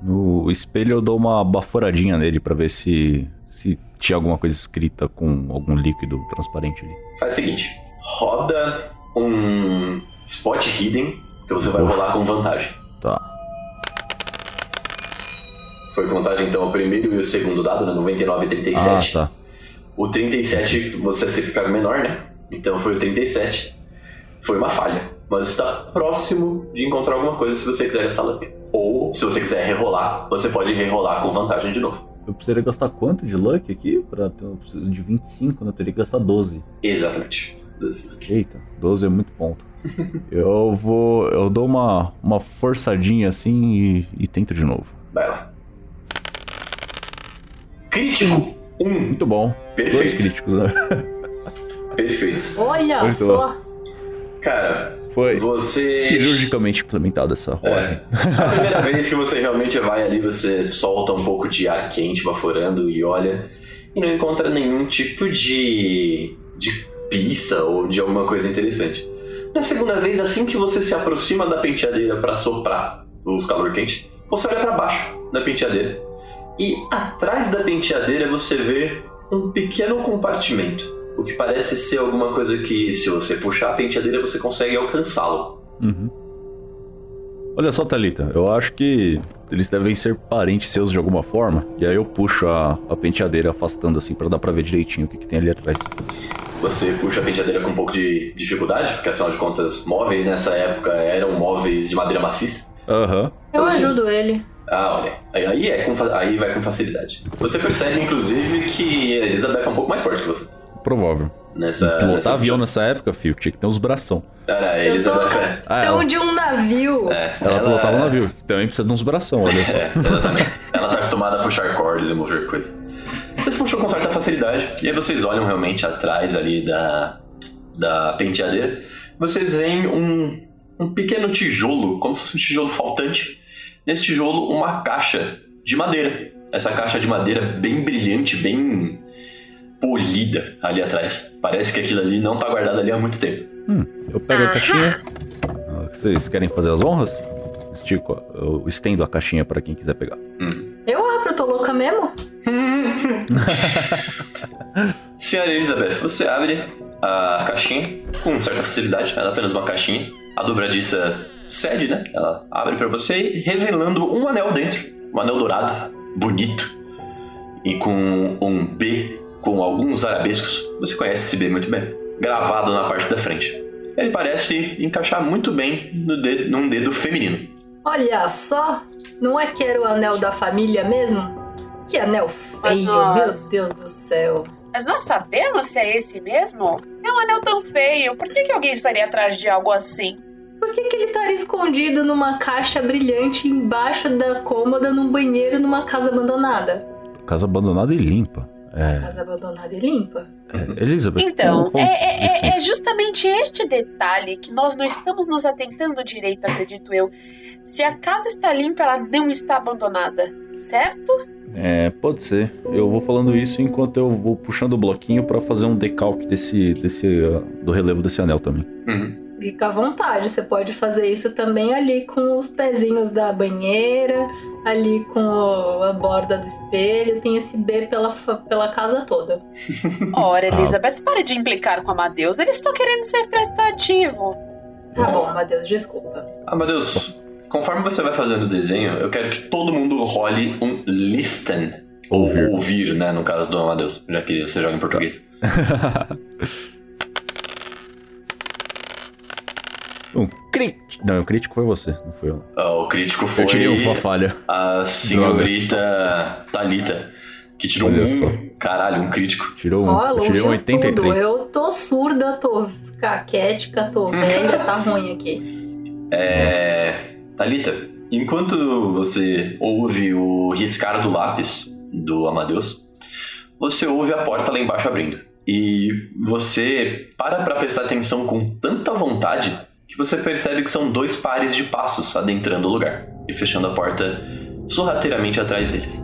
No espelho eu dou uma baforadinha nele pra ver se, se tinha alguma coisa escrita com algum líquido transparente ali. Faz o seguinte, roda um spot hidden que você vai rolar com vantagem. Tá. Foi vantagem então o primeiro e o segundo dado, né? 99 e 37. Ah, tá. O 37 você se fica menor, né? Então foi o 37. Foi uma falha. Mas está próximo de encontrar alguma coisa se você quiser gastar luck. Ou, se você quiser rerolar, você pode rerolar com vantagem de novo. Eu precisaria gastar quanto de luck aqui? Pra ter, eu preciso de 25, né? Eu teria que gastar 12. Exatamente. 12 luck. Eita, 12 é muito ponto. eu vou. Eu dou uma, uma forçadinha assim e, e tento de novo. Vai lá. Crítico 1. Um. Muito bom. Dois Perfeito. críticos, né? Perfeito. Olha Muito só. Cara, Foi você. cirurgicamente implementada essa rolagem. É. A primeira vez que você realmente vai ali, você solta um pouco de ar quente baforando e olha e não encontra nenhum tipo de, de pista ou de alguma coisa interessante. Na segunda vez, assim que você se aproxima da penteadeira para soprar o calor quente, você olha para baixo da penteadeira e atrás da penteadeira você vê um pequeno compartimento. O que parece ser alguma coisa que, se você puxar a penteadeira, você consegue alcançá-lo. Uhum. Olha só, Thalita, eu acho que eles devem ser parentes seus de alguma forma. E aí eu puxo a, a penteadeira afastando assim pra dar pra ver direitinho o que, que tem ali atrás. Você puxa a penteadeira com um pouco de dificuldade, porque afinal de contas, móveis nessa época eram móveis de madeira maciça. Aham. Eu Assim. ajudo ele. Ah, olha, aí- é com aí vai com facilidade. Você percebe, inclusive, que a Elizabeth é um pouco mais forte que você. Provável. Nessa. Pilotar nessa avião nessa época, filho, tinha que ter uns bração. Cara, Eu sou Elizabeth é. Ah, ela- de um navio. é, Ela, pilotava um navio, também precisa de uns bração, olha só. É, exatamente. Ela tá acostumada a puxar cordas e mover coisas. Vocês puxam com certa facilidade, e aí vocês olham realmente atrás ali da, da penteadeira. Vocês veem um, um pequeno tijolo, como se fosse um tijolo faltante. Nesse tijolo, uma caixa de madeira. Essa caixa de madeira bem brilhante, bem polida ali atrás. Parece que aquilo ali não tá guardado ali há muito tempo. Hum, eu pego a caixinha. Ah, Vocês querem fazer as honras? Estico, eu estendo a caixinha pra quem quiser pegar. Eu abro, tô louca mesmo? Senhora Elizabeth, você abre a caixinha com certa facilidade, ela é apenas uma caixinha. A dobradiça cede, né? Ela abre pra você, revelando um anel dentro. Um anel dourado, bonito, e com um B com alguns arabescos. Você conhece esse B muito bem. Gravado na parte da frente. Ele parece encaixar muito bem no dedo, num dedo feminino. Olha só. Não é que era o anel da família mesmo? Que anel feio, nós- meu Deus do céu. Mas nós sabemos se é esse mesmo? É um anel tão feio. Por que, que alguém estaria atrás de algo assim? Por que, que ele estaria escondido numa caixa brilhante embaixo da cômoda num banheiro numa casa abandonada? Casa abandonada e limpa. É, Casa abandonada e limpa? é, Elizabeth. Então, com- é, é- é- é justamente este detalhe que nós não estamos nos atentando direito, acredito eu. Se a casa está limpa, ela não está abandonada, certo? É, pode ser. Eu vou falando isso enquanto eu vou puxando o bloquinho pra fazer um decalque desse, desse ah, do relevo desse anel também. Uhum. Fica à vontade, você pode fazer isso também ali com os pezinhos da banheira, ali com a borda do espelho, tem esse B pela, pela casa toda. Ora, Ah. Elizabeth, pare de implicar com a Amadeus. Ele está querendo ser prestativo. Tá bom, Matheus, desculpa. Ah, meu Deus. Conforme você vai fazendo o desenho, eu quero que todo mundo role um listen. Ouvir. Ou ouvir, né? No caso do Amadeus. Já que você joga em português. Um crítico. Não, o crítico foi você, não foi eu. Ah, o crítico foi Eu tirei uma falha. a senhorita Talita, que tirou Olha um. só. Caralho, um crítico. Tirou um. Ela eu tirei um ouviu 83. tudo. Eu tô surda, tô caquética, tô velha, tá ruim aqui. É. Talita, enquanto você ouve o riscar do lápis do Amadeus, você ouve a porta lá embaixo abrindo. E você para pra prestar atenção com tanta vontade que você percebe que são dois pares de passos adentrando o lugar e fechando a porta sorrateiramente atrás deles.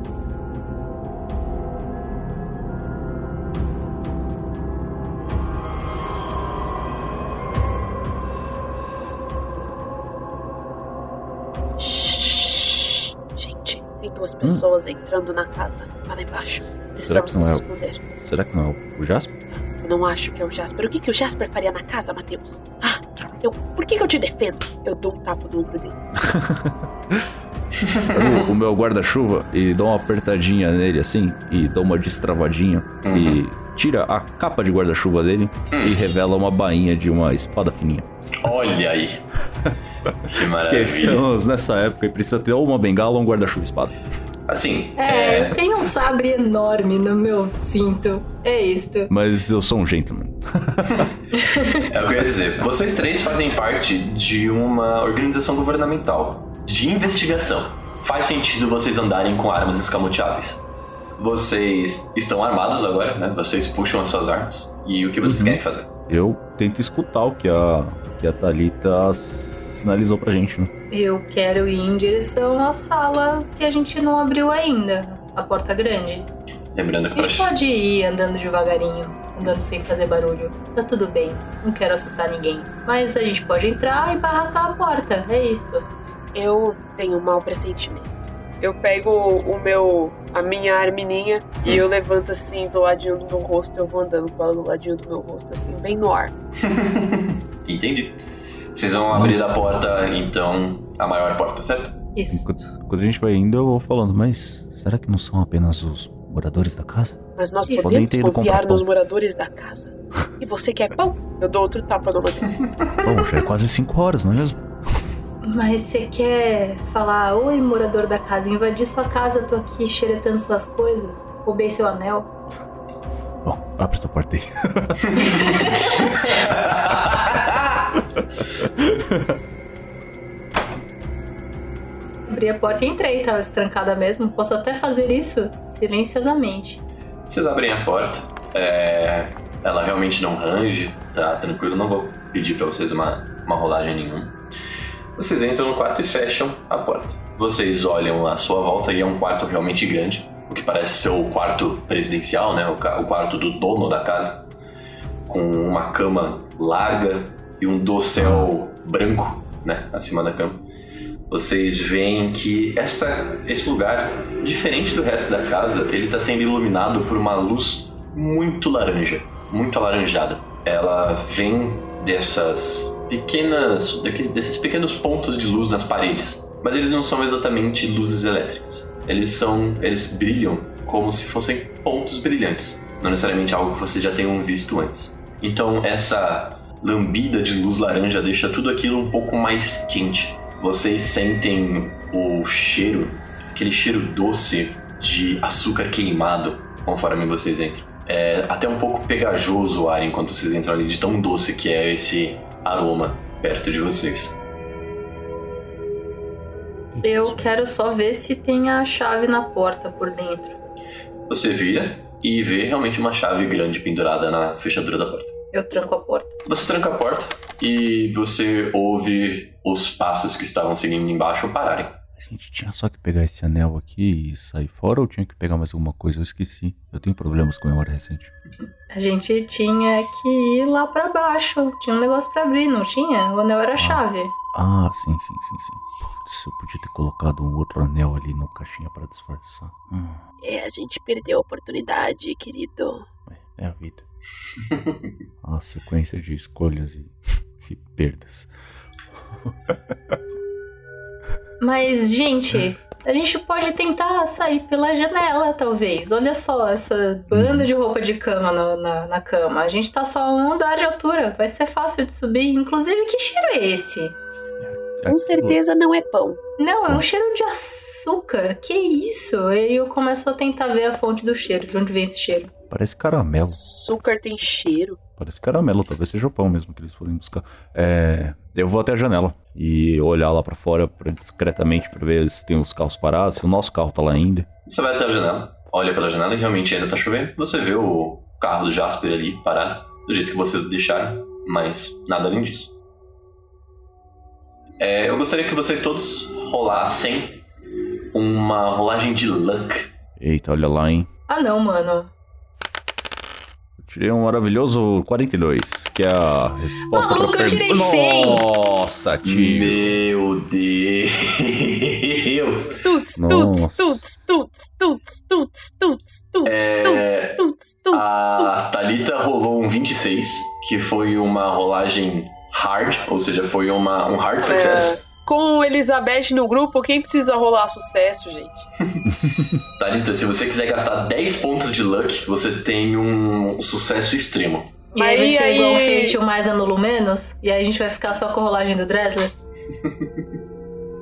Shhh. Gente, tem duas pessoas entrando na casa. Lá embaixo. Será Precisamos que não nos é esconder. Será que não é o Jasper? Não acho que é o Jasper. O que, que o Jasper faria na casa, Matheus? Ah, eu, por que, que eu te defendo? Eu dou um tapa no ombro dele. o, o meu guarda-chuva e dou uma apertadinha nele assim e dou uma destravadinha e tira a capa de guarda-chuva dele e revela uma bainha de uma espada fininha. Olha aí. Que maravilha. estamos nessa época e precisa ter ou uma bengala ou um guarda-chuva espada. Assim, É, é, tem um sabre enorme no meu cinto. É isto. Mas eu sou um gentleman. É o que eu ia dizer. Vocês três fazem parte de uma organização governamental de investigação. Faz sentido vocês andarem com armas escamoteáveis. Vocês estão armados agora, né? Vocês puxam as suas armas. E o que vocês Uhum. querem fazer? Eu tento escutar o que a, que a Thalita sinalizou pra gente, né? Eu quero ir em direção à sala que a gente não abriu ainda. A porta grande. Lembrando que A pra... gente pode ir andando devagarinho, andando sem fazer barulho. Tá tudo bem, não quero assustar ninguém. Mas a gente pode entrar e barracar a porta, é isto. Eu tenho um mau pressentimento. Eu pego o meu, a minha armininha e eu levanto assim do ladinho do meu rosto. Eu vou andando com ela do ladinho do meu rosto, assim, bem no ar. Entendi. Vocês vão abrir a porta, então, a maior porta, certo? Isso. Enquanto, quando a gente vai indo, eu vou falando, mas será que não são apenas os moradores da casa? Mas nós Sim. Podem podemos confiar nos moradores da casa. E você quer pão? Eu dou outro tapa no Matheus. Bom, já é quase 5 horas, não é mesmo? Mas você quer falar, oi morador da casa, invadi sua casa, tô aqui xeretando suas coisas, roubei seu anel. Bom, abre essa porta aí. Abri a porta e entrei, tava estrancada mesmo. Posso até fazer isso silenciosamente. Vocês abrem a porta. É, Ela realmente não range, tá tranquilo. Não vou pedir pra vocês uma, uma rolagem nenhuma. Vocês entram no quarto e fecham a porta. Vocês olham à sua volta e é um quarto realmente grande. O que parece ser o quarto presidencial, né? O, o quarto do dono da casa. Com uma cama larga e um dossel branco, né? Acima da cama. Vocês veem que essa, esse lugar, diferente do resto da casa, ele está sendo iluminado por uma luz muito laranja, muito alaranjada. Ela vem dessas pequenas, desses pequenos pontos de luz nas paredes, mas eles não são exatamente luzes elétricas. Eles são, eles brilham como se fossem pontos brilhantes, não necessariamente algo que você já tenham visto antes. Então essa lambida de luz laranja deixa tudo aquilo um pouco mais quente. Vocês sentem o cheiro, aquele cheiro doce de açúcar queimado conforme vocês entram. É até um pouco pegajoso o ar enquanto vocês entram ali, de tão doce que é esse aroma perto de vocês. Eu quero só ver se tem a chave na porta por dentro. Você vira e vê realmente uma chave grande pendurada na fechadura da porta. Eu tranco a porta. Você tranca a porta e você ouve os passos que estavam seguindo embaixo pararem. A gente tinha só que pegar esse anel aqui e sair fora ou tinha que pegar mais alguma coisa? Eu esqueci. Eu tenho problemas com memória recente. A gente tinha que ir lá pra baixo. Tinha um negócio pra abrir, não tinha? O anel era a chave. Ah, sim, sim, sim, sim. Putz, eu podia ter colocado um outro anel ali no caixinha pra disfarçar. Hum, É, a gente perdeu a oportunidade, querido. é, é a vida. a sequência de escolhas e, e perdas. Mas, gente, A gente pode tentar sair pela janela, talvez. Olha só, essa banda de roupa de cama no- na, na cama. A gente tá só a um andar de altura. Vai ser fácil de subir. Inclusive, que cheiro é esse? Com certeza não é pão. Não, é um cheiro de açúcar. Que isso? E eu começo a tentar ver a fonte do cheiro, de onde vem esse cheiro. Parece caramelo. Açúcar tem cheiro. Parece caramelo, talvez seja o pão mesmo que eles forem buscar. É, eu vou até a janela e olhar lá pra fora pra, discretamente pra ver se tem os carros parados, se o nosso carro tá lá ainda. Você vai até a janela, olha pela janela e realmente ainda tá chovendo. Você vê o carro do Jasper ali parado, do jeito que vocês deixaram, mas nada além disso. É, eu gostaria que vocês todos rolassem uma rolagem de luck. Eita, olha lá, hein? Ah, não, mano. Tirei um maravilhoso 42, que é a resposta Maluco, pra eu tirei 100. Nossa, tio. Meu Deus! Tuts, tuts, tuts, tuts, tuts, tuts, tuts, tuts, É, tuts, tuts, tuts, A Thalita rolou um 26, que foi uma rolagem hard, ou seja, foi uma, um hard success. Com Elizabeth no grupo, quem precisa rolar sucesso, gente? Thalita, se você quiser gastar 10 pontos de luck, você tem um sucesso extremo. E aí vai Aí, ser aí- igual feito o mais anulo menos? E aí a gente vai ficar só com a rolagem do Dressler?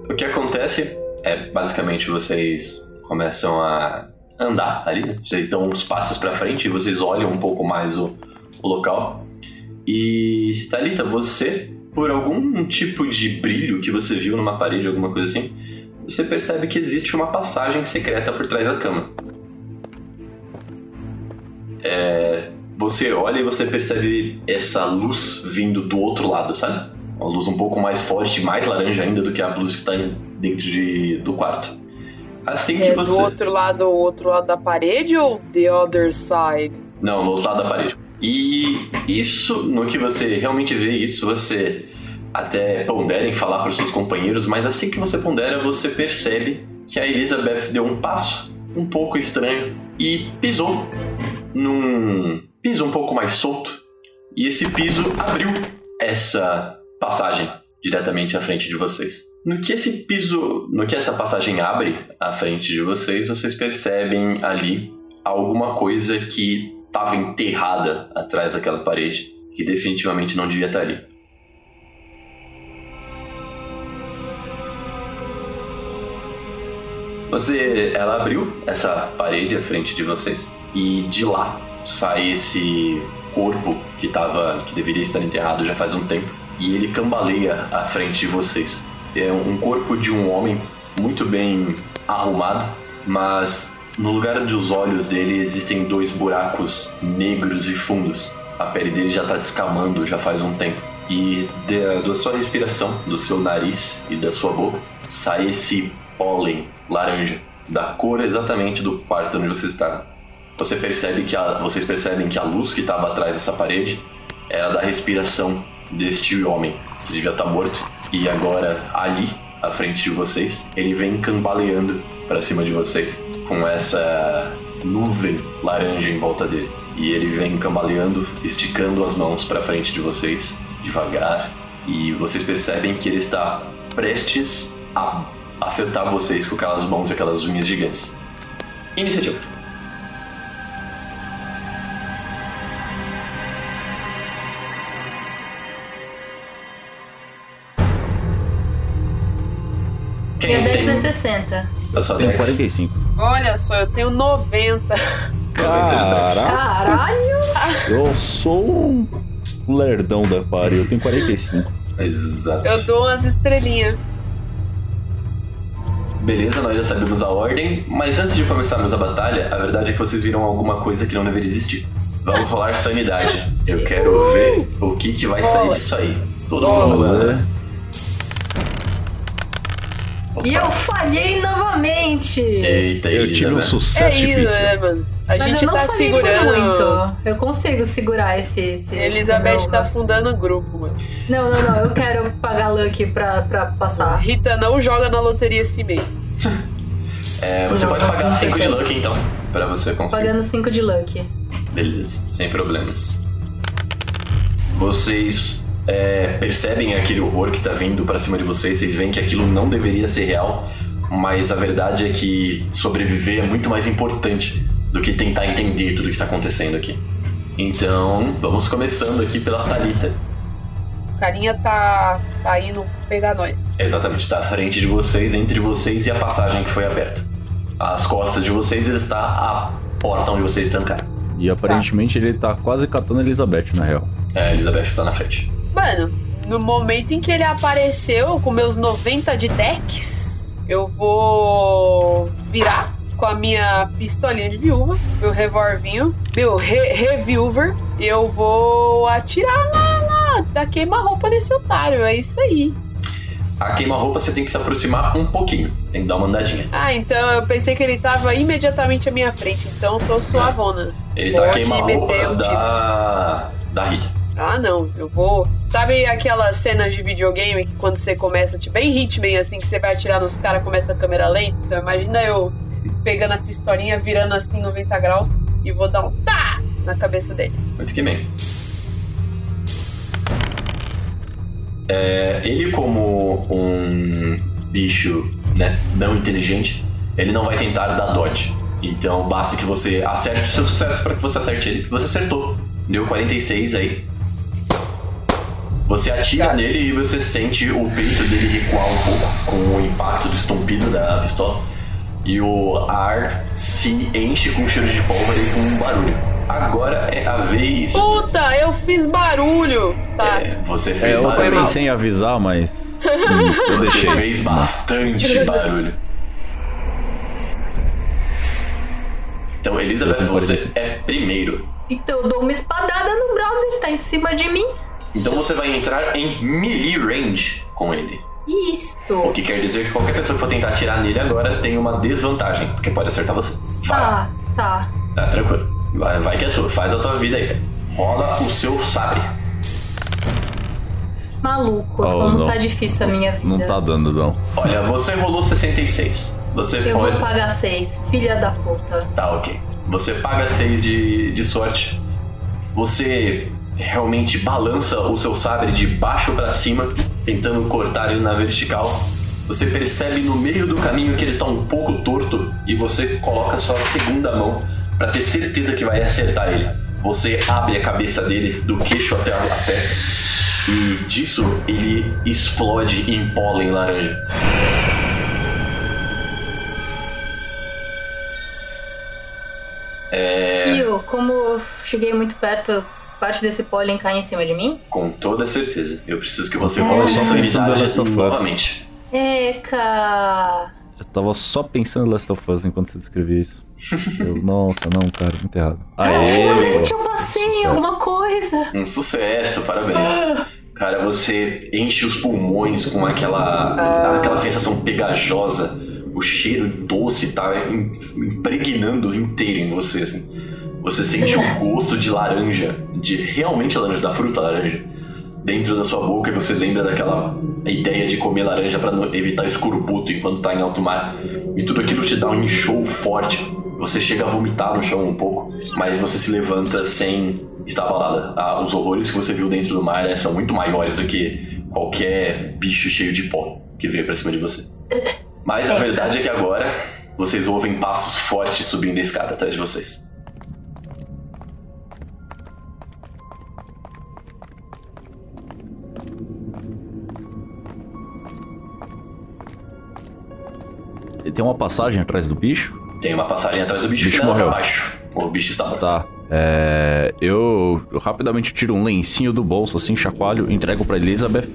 O que acontece é basicamente vocês começam a andar ali, né? vocês dão uns passos pra frente e vocês olham um pouco mais o, o local. E Thalita, você, por algum tipo de brilho que você viu numa parede, alguma coisa assim, você percebe que existe uma passagem secreta por trás da cama. É, você olha e você percebe essa luz vindo do outro lado, sabe? Uma luz um pouco mais forte, mais laranja ainda do que a luz que está dentro de, do quarto. Assim que É você. do outro lado, o outro lado da parede ou the other side? Não, no outro lado da parede. E isso, no que você realmente vê isso, você até pondera em falar para os seus companheiros, mas assim que você pondera, você percebe que a Elizabeth deu um passo um pouco estranho e pisou num piso um pouco mais solto. E esse piso abriu essa passagem diretamente à frente de vocês. No que esse piso, no que essa passagem abre à frente de vocês, vocês percebem ali alguma coisa que estava enterrada atrás daquela parede, que definitivamente não devia estar ali. Você, ela abriu essa parede à frente de vocês e de lá sai esse corpo que tava, que deveria estar enterrado já faz um tempo e ele cambaleia à frente de vocês. É um corpo de um homem muito bem arrumado, mas no lugar dos olhos dele existem dois buracos negros e fundos. A pele dele já está descamando já faz um tempo. E da, da sua respiração, do seu nariz e da sua boca, sai esse pólen laranja, da cor exatamente do quarto onde você está. Você percebe que a, vocês percebem que a luz que estava atrás dessa parede era da respiração deste homem, que devia estar morto. E agora, ali, à frente de vocês, ele vem cambaleando para cima de vocês, com essa nuvem laranja em volta dele. E ele vem cambaleando, esticando as mãos para frente de vocês, devagar. E vocês percebem que ele está prestes a acertar vocês com aquelas mãos e aquelas unhas gigantes. Iniciativa. Minha Dex é 60. Eu sou Tenho Dex. 45. Olha só, eu tenho 90. Caraca, Caralho! eu sou um lerdão da party, eu tenho 45. Exato. Eu dou umas estrelinhas. Beleza, nós já sabemos a ordem, mas antes de começarmos a batalha, a verdade é que vocês viram alguma coisa que não deveria existir. Vamos rolar sanidade. Eu quero ver o que, que vai sair disso aí. Todo mundo rolando. E eu falhei novamente! Eita, Eu tive um Elizabeth. É sucesso isso, difícil. né, mano? A Mas gente eu não tá segurando. muito. Eu consigo segurar esse. esse Elizabeth esse tá fundando o grupo, mano. Não, não, não. Eu quero pagar Lucky pra, pra passar. Rita não joga na loteria esse mês. É, você Não, pode pagar não 5 de tem. luck então, pra você conseguir. Pagando 5 de Lucky. Beleza, sem problemas. Vocês é, percebem aquele horror que tá vindo pra cima de vocês, vocês veem que aquilo não deveria ser real, mas a verdade é que sobreviver é muito mais importante do que tentar entender tudo que tá acontecendo aqui. Então, vamos começando aqui pela Thalita. O carinha tá, tá indo pegar nós. Exatamente, tá à frente de vocês, entre vocês e a passagem que foi aberta. Às costas de vocês está a porta onde vocês trancaram. E aparentemente ele tá quase catando a Elizabeth, na real. É, a Elizabeth está na frente. Mano, no momento em que ele apareceu com meus 90 de decks, eu vou virar com a minha pistolinha de viúva, meu revolvinho, meu re reviewer, eu vou atirar na, na da queima-roupa desse otário. É isso aí. A queima-roupa você tem que se aproximar um pouquinho. Tem que dar uma andadinha. Ah, então eu pensei que ele tava imediatamente à minha frente, então eu tô suavona. Ele tá queima-roupa meter um tiro. da. da Rita. Ah, não, eu vou. Sabe aquelas cenas de videogame que quando você começa, tipo, bem Hitman, assim, que você vai atirar nos caras, começa a câmera lenta? Então imagina eu pegando a pistolinha, virando assim 90 graus e vou dar um tá na cabeça dele. Muito que bem. É, ele, como um bicho né, não inteligente, ele não vai tentar dar dodge. Então basta que você acerte o seu sucesso para que você acerte ele. Você acertou. Deu 46 aí. Você atira nele e você sente o peito dele recuar um pouco com o impacto do estompido da pistola. E o ar se enche com cheiro de pólvora e com um barulho. Agora é a vez. Puta, eu fiz barulho! Tá. É, você É, fez eu barulho. pensei em avisar, mas. hum, eu Você deixei. fez bastante barulho. Então, Elizabeth, Eu você é primeiro. Então eu dou uma espadada no brother, tá em cima de mim. Então você vai entrar em melee range com ele. O Isto. que quer dizer que qualquer pessoa que for tentar atirar nele agora tem uma desvantagem, porque pode acertar você. Vai, Tá, tá. tá tranquilo. Vai, vai que é tua, faz a tua vida aí. Rola o seu sabre. Maluco, Oh, como não. tá difícil a minha vida. Não tá dando, não. Olha, você rolou 66. Você Eu pode. vou pagar seis, filha da puta. Tá, ok. Você paga 6 de, de sorte. Você realmente balança o seu sabre de baixo pra cima, tentando cortar ele na vertical. Você percebe no meio do caminho que ele tá um pouco torto e você coloca sua segunda mão pra ter certeza que vai acertar ele. Você abre a cabeça dele do queixo até a testa e disso ele explode em pólen laranja. É. Eu, como cheguei muito perto, parte desse pólen cai em cima de mim? Com toda certeza. Eu preciso que você É. pensando no sanidade novamente. Eca! Eu tava só pensando em Last of Us enquanto você descrevia isso. Eu, nossa, não, cara, muito errado. Aê! Finalmente eu passei em Sucesso. alguma coisa. Um sucesso, parabéns. Cara, você enche os pulmões com aquela, aquela sensação pegajosa. O cheiro doce tá im- impregnando inteiro em você, assim. Você sente o gosto de laranja, de realmente laranja, da fruta laranja, dentro da sua boca e você lembra daquela ideia de comer laranja não evitar escorbuto enquanto tá em alto mar. E tudo aquilo te dá um enxoo forte. Você chega a vomitar no chão um pouco, mas você se levanta sem estar abalada. Ah, os horrores que você viu dentro do mar né, são muito maiores do que qualquer bicho cheio de pó que veio pra cima de você. Mas a verdade é que agora vocês ouvem passos fortes subindo a escada atrás de vocês. Tem uma passagem atrás do bicho? Tem uma passagem atrás do bicho, Bicho que morreu. baixo. O bicho está morto. Tá. É, eu, eu rapidamente tiro um lencinho do bolso, assim, chacoalho, entrego pra Elizabeth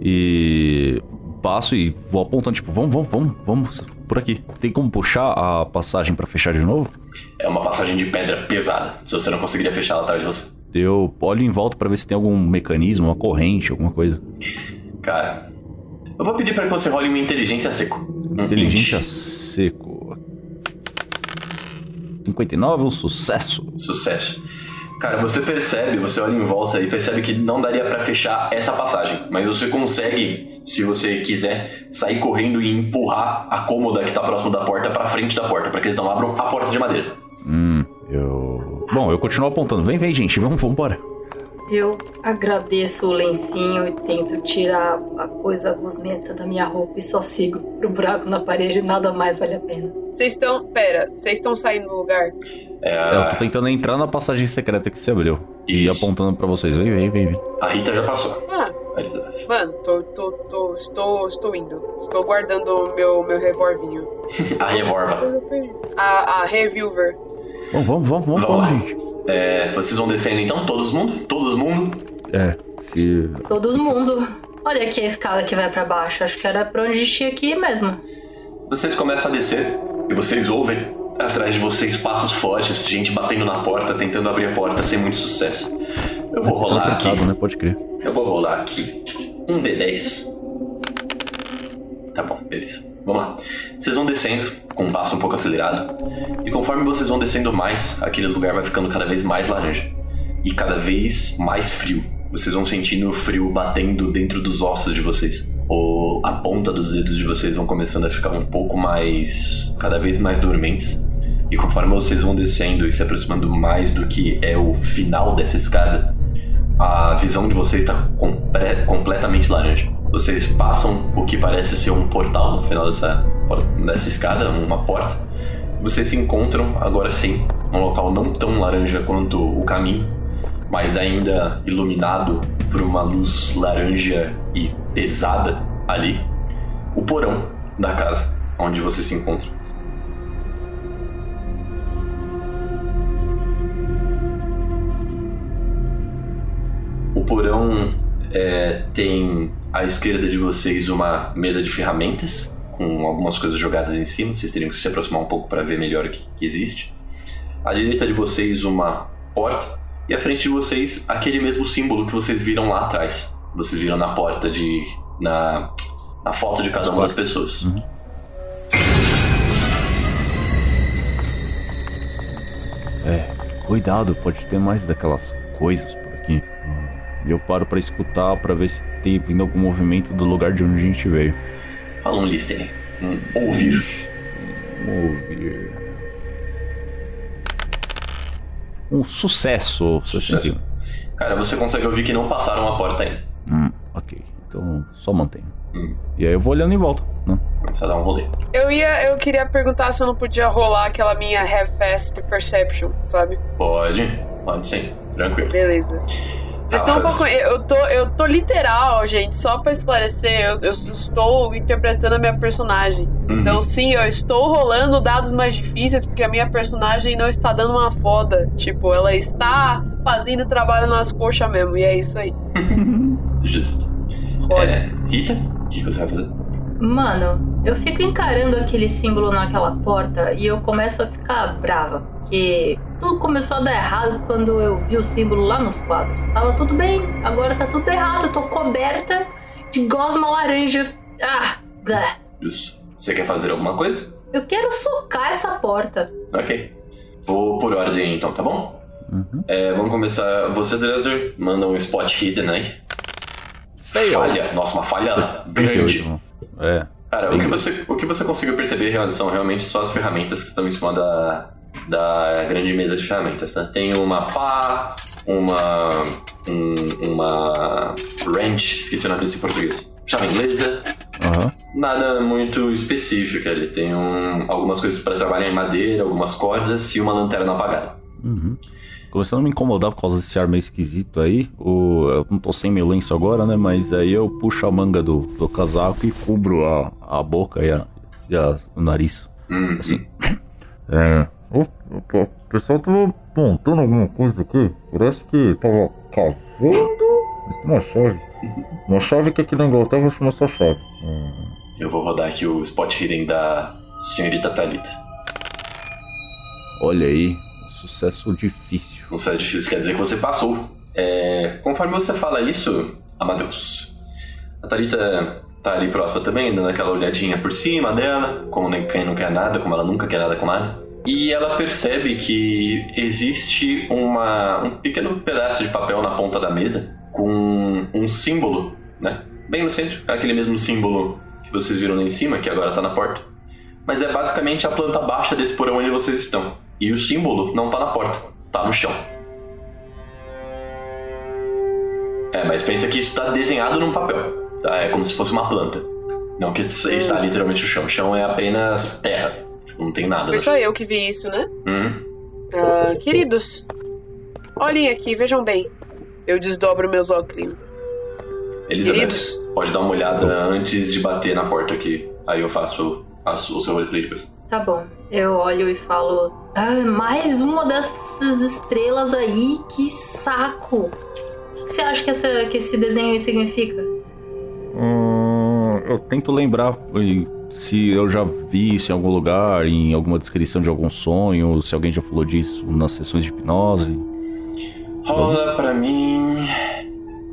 e passo e vou apontando, tipo, vamos, vamos, vamos, vamos por aqui. Tem como puxar a passagem pra fechar de novo? É uma passagem de pedra pesada. Se você não conseguiria fechar ela atrás de você. Eu olho em volta pra ver se tem algum mecanismo, uma corrente, alguma coisa. Cara, eu vou pedir pra que você role uma inteligência seco. Inteligência int. seco. 59, um sucesso. Sucesso. Cara, você percebe, você olha em volta e percebe que não daria pra fechar essa passagem, mas você consegue, se você quiser, sair correndo e empurrar a cômoda que tá próximo da porta pra frente da porta, pra que eles não abram a porta de madeira. Hum, eu. Bom, eu continuo apontando. Vem, vem, gente, vamos, vamos embora. Eu agradeço o lencinho e tento tirar a coisa gosmenta da minha roupa e só sigo pro buraco na parede, nada mais vale a pena. Vocês estão. Pera, vocês estão saindo do lugar? É, Eu tô tentando entrar na passagem secreta que se abriu. E Isso. apontando pra vocês. Vem, vem, vem, vem. A Rita já passou. Ah, A Elizabeth. mano, tô, tô, tô, estou, estou indo. Estou guardando o meu, meu revolvinho. A Revolva. A, a Reviewer. Vamos, vamos, vamos, vamos, vamos, gente. É, vocês vão descendo então, todos mundo? Todos mundo? É, se. Todo mundo. Olha aqui a escada que vai pra baixo. Acho que era pra onde a gente tinha que ir mesmo. Vocês começam a descer e vocês ouvem atrás de vocês passos fortes, gente batendo na porta, tentando abrir a porta sem muito sucesso. Eu vou Tá rolar aqui. trancado, né? Pode crer. Eu vou rolar aqui um D10. Tá bom, beleza. Vamos lá. Vocês vão descendo com um passo um pouco acelerado. E conforme vocês vão descendo mais, aquele lugar vai ficando cada vez mais laranja. E cada vez mais frio. Vocês vão sentindo o frio batendo dentro dos ossos de vocês. O, a ponta dos dedos de vocês vão começando a ficar um pouco mais. cada vez mais dormentes. E conforme vocês vão descendo e se aproximando mais do que é o final dessa escada, a visão de vocês está completamente laranja. Vocês passam o que parece ser um portal no final dessa, dessa escada, uma porta. Vocês se encontram, agora sim, num local não tão laranja quanto o caminho, mas ainda iluminado por uma luz laranja e pesada ali. O porão da casa onde você se encontra. O porão é, tem à esquerda de vocês uma mesa de ferramentas com algumas coisas jogadas em cima. Vocês teriam que se aproximar um pouco para ver melhor o que, que existe. À direita de vocês uma porta e à frente de vocês aquele mesmo símbolo que vocês viram lá atrás. Vocês viram na porta de na na foto de cada uma das pessoas. É, cuidado, pode ter mais daquelas coisas por aqui. E eu paro pra escutar pra ver se tem vindo algum movimento do lugar de onde a gente veio. Fala um listening, um ouvir. Ouvir. Um sucesso, Sucesso. 61. Cara, você consegue ouvir que não passaram a porta ainda. Hum, ok. Então só mantenho. Hum. E aí eu vou olhando em volta, né? A dar um rolê. Eu ia, eu queria perguntar se eu não podia rolar aquela minha Have-Fast Perception, sabe? Pode, pode sim, tranquilo. Beleza. Vocês estão um faz- pouco. Eu tô, eu tô literal, gente, só pra esclarecer, eu, eu estou interpretando a minha personagem. Uhum. Então, sim, eu estou rolando dados mais difíceis porque a minha personagem não está dando uma foda. Tipo, ela está fazendo trabalho nas coxas mesmo, e é isso aí. Justo. Rola. É, Rita, o que você vai fazer? Mano, eu fico encarando aquele símbolo naquela porta e eu começo a ficar brava. Porque tudo começou a dar errado quando eu vi o símbolo lá nos quadros. Tava tudo bem, agora tá tudo errado. Eu tô coberta de gosma laranja. Ah! blé. Justo. Você quer fazer alguma coisa? Eu quero socar essa porta. Ok. Vou por ordem então, tá bom? Uhum. É, vamos começar. Você, Dresser, manda um spot hidden aí. Falha. Nossa, uma falha grande. 38, É. Cara, o que, grande. você, o que você conseguiu perceber são realmente só as ferramentas que estão em cima da, da grande mesa de ferramentas, né? Tem uma pá, uma. um- uma. wrench, esqueci o nome disso em português. Chave inglesa, Aham. Nada muito específico ali. Tem um- algumas coisas para trabalhar em madeira, algumas cordas e uma lanterna apagada. Uhum. Começando a me incomodar por causa desse ar meio esquisito aí. O, eu não tô sem meu lenço agora, né? Mas aí eu puxo a manga do, do casaco e cubro a, a boca e, a, e a- o nariz. Hum, Assim. É. O, o- o pessoal tava montando alguma coisa aqui. Parece que tava cavando. Mas tem uma chave. Uma chave que aqui na Inglaterra chama só chave. Hum. Eu vou rodar aqui o spot hidden da senhorita Thalita. Olha aí, sucesso difícil. É difícil, quer dizer que você passou. É, conforme você fala isso, Amadeus, a Thalita tá ali próxima também, dando aquela olhadinha por cima dela, como quem não quer nada, como ela nunca quer nada com nada. E ela percebe que existe uma, um pequeno pedaço de papel na ponta da mesa com um símbolo, né? Bem no centro, aquele mesmo símbolo que vocês viram lá em cima, que agora tá na porta. Mas é basicamente a planta baixa desse porão onde vocês estão. E o símbolo não tá na porta, tá no chão. É, mas pensa que isso tá desenhado num papel. Tá? É como se fosse uma planta. Não que está literalmente o chão. O chão é apenas terra. Tipo, não tem nada. Foi só eu que vi isso, né? Hum. Ah, queridos, olhem aqui, vejam bem. Eu desdobro meus óculos. Elizabeth, Queridos. pode dar uma olhada antes de bater na porta aqui. Aí eu faço a o seu roleplay depois. Tá bom. Eu olho e falo. Ah, mais uma dessas estrelas aí, que saco! O que você acha que, essa, que esse desenho aí significa? Hum, eu tento lembrar se eu já vi isso em algum lugar, em alguma descrição de algum sonho, se alguém já falou disso nas sessões de hipnose. Rola pra mim.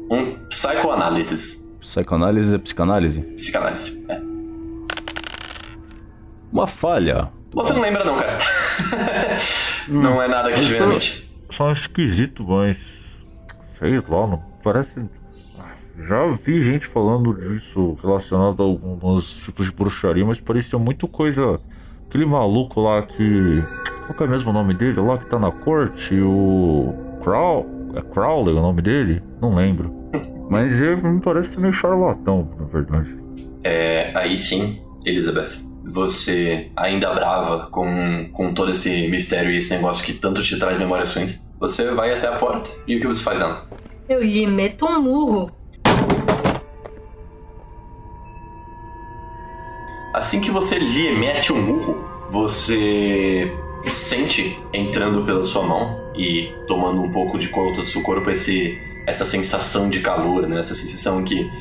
Um psychoanalysis. Psicanálise é psicanálise? Psicanálise. É. Uma falha. Você não lembra, não, cara. não é nada que te vem à mente. Só esquisito, mas. Sei lá, não parece. Já vi gente falando disso relacionado a alguns tipos de bruxaria, mas parecia muito coisa. Aquele maluco lá que. Qual que é mesmo o nome dele? Lá que tá na corte? O. Crow... É Crowley o nome dele? Não lembro. Mas ele me parece meio charlatão, na verdade. É, aí sim, Elizabeth. Você, ainda brava com, com todo esse mistério e esse negócio que tanto te traz memórias ruins, você vai até a porta e o que você faz nela? Eu lhe meto um murro. Assim que você lhe mete um murro, você sente entrando pela sua mão e tomando um pouco de conta do seu corpo esse, essa sensação de calor, né? Essa sensação que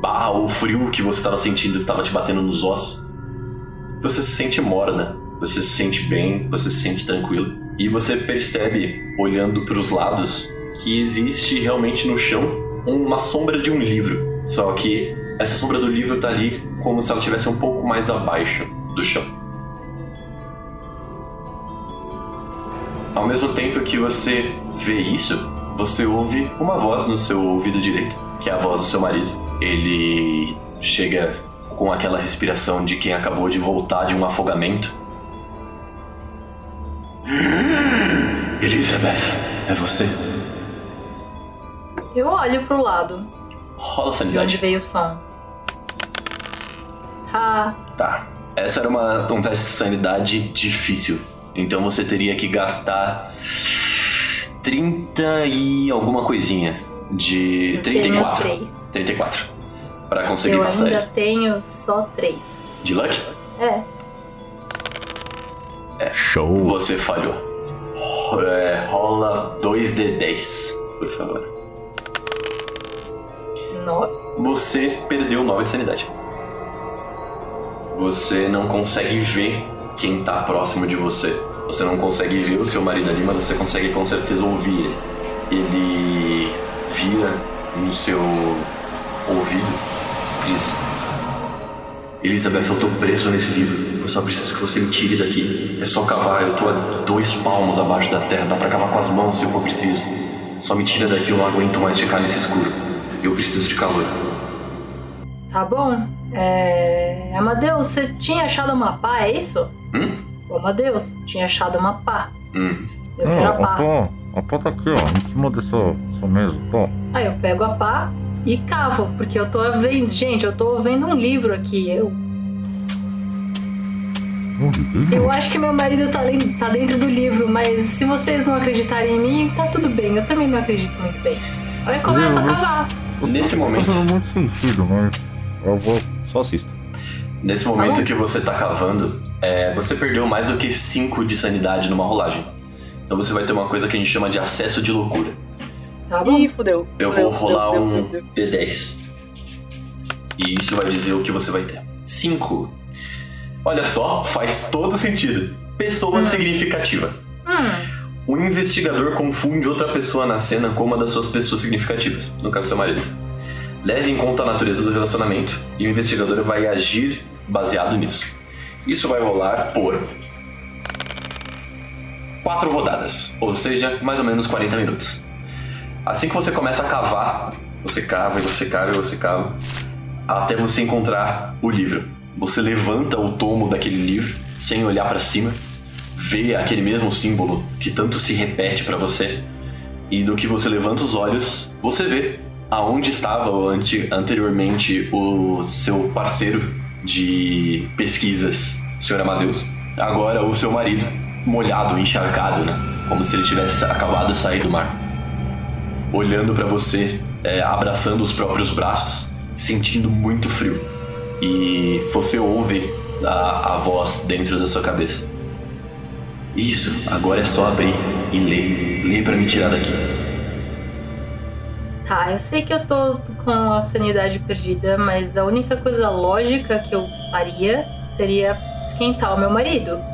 barra o frio que você estava sentindo, que estava te batendo nos ossos. Você se sente morna, você se sente bem, você se sente tranquilo. E você percebe, olhando para os lados, que existe realmente no chão uma sombra de um livro. Só que essa sombra do livro tá ali como se ela estivesse um pouco mais abaixo do chão. Ao mesmo tempo que você vê isso, você ouve uma voz no seu ouvido direito, que é a voz do seu marido. Ele chega com aquela respiração de quem acabou de voltar de um afogamento. Elizabeth, é você? Eu olho pro lado, Rola de onde sanidade. veio o som. Ha, Tá. Essa era uma, um teste de sanidade difícil. Então você teria que gastar 30 e alguma coisinha. De eu tenho 34. três. 34. Pra conseguir Eu passar ainda ele. tenho só três. De luck? É, Show. Você falhou. É, rola 2d10, por favor. nove. Você perdeu 9 de sanidade. Você não consegue ver quem tá próximo de você. Você não consegue ver o seu marido ali, mas você consegue com certeza ouvir ele. Ele vira no seu ouvido diz: Elizabeth, eu tô preso nesse livro. Eu só preciso que você me tire daqui. É só cavar, eu tô a dois palmos abaixo da terra. Dá pra cavar com as mãos se for preciso. Só me tira daqui, eu não aguento mais ficar nesse escuro. Eu preciso de calor. Tá bom. É. Amadeus, você tinha achado uma pá, é isso? Hum? Amadeus, tinha achado uma pá. Hum. Eu quero a a pá. pá, a pá tá aqui, ó, em cima dessa, dessa mesa, tá? Aí eu pego a pá e cavo, porque eu tô vendo. Gente, eu tô vendo um livro aqui. Eu, eu acho que meu marido tá, tá dentro do livro, mas se vocês não acreditarem em mim, tá tudo bem. Eu também não acredito muito bem. Aí eu começo a cavar. Nesse momento, fazendo muito sentido, mas eu vou... Só assisto. nesse momento que você tá cavando, é, você perdeu mais do que 5 de sanidade numa rolagem. Então você vai ter uma coisa que a gente chama de acesso de loucura. Tá bom? Ih, fudeu. Eu Fudeu, vou rolar fudeu, um fudeu, D10. E isso vai dizer o que você vai ter. 5. Olha só, faz todo sentido. Pessoa significativa. Hum, O investigador confunde outra pessoa na cena com uma das suas pessoas significativas, no caso seu marido. Leve em conta a natureza do relacionamento e o investigador vai agir baseado nisso. Isso vai rolar por quatro rodadas, ou seja, mais ou menos 40 minutos. Assim que você começa a cavar, você cava e você cava e você cava, até você encontrar o livro. Você levanta o tomo daquele livro sem olhar para cima, vê aquele mesmo símbolo que tanto se repete para você, e do que você levanta os olhos, você vê aonde estava ante- anteriormente o seu parceiro de pesquisas, Sr. Amadeus. Agora o seu marido, molhado, encharcado, né? Como se ele tivesse acabado de sair do mar. Olhando pra você, é, abraçando os próprios braços, sentindo muito frio. E você ouve a, a voz dentro da sua cabeça. Isso, agora é só abrir e ler. Lê pra me tirar daqui. Tá, eu sei que eu tô com a sanidade perdida, mas a única coisa lógica que eu faria seria esquentar o meu marido.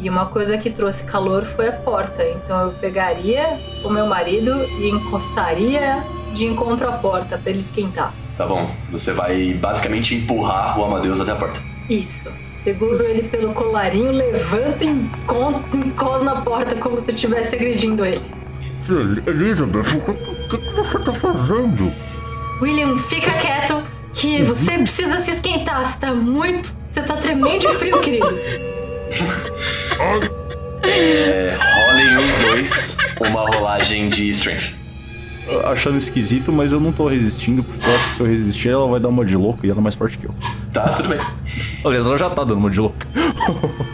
E uma coisa que trouxe calor foi a porta. Então eu pegaria o meu marido e encostaria de encontro à porta pra ele esquentar. Tá bom, você vai basicamente empurrar o Amadeus até a porta. Isso. Seguro ele pelo colarinho, levanta e encosta na porta como se eu estivesse agredindo ele. Elizabeth, o que, o que você tá fazendo? William, fica quieto que você precisa se esquentar. Você tá muito. Você tá tremendo de frio, querido. É, rolem os dois uma rolagem de strength. Achando esquisito, mas eu não tô resistindo, porque eu acho que se eu resistir, ela vai dar uma de louco e ela é mais forte que eu. Tá, tudo bem. Aliás, ela já tá dando uma de louco.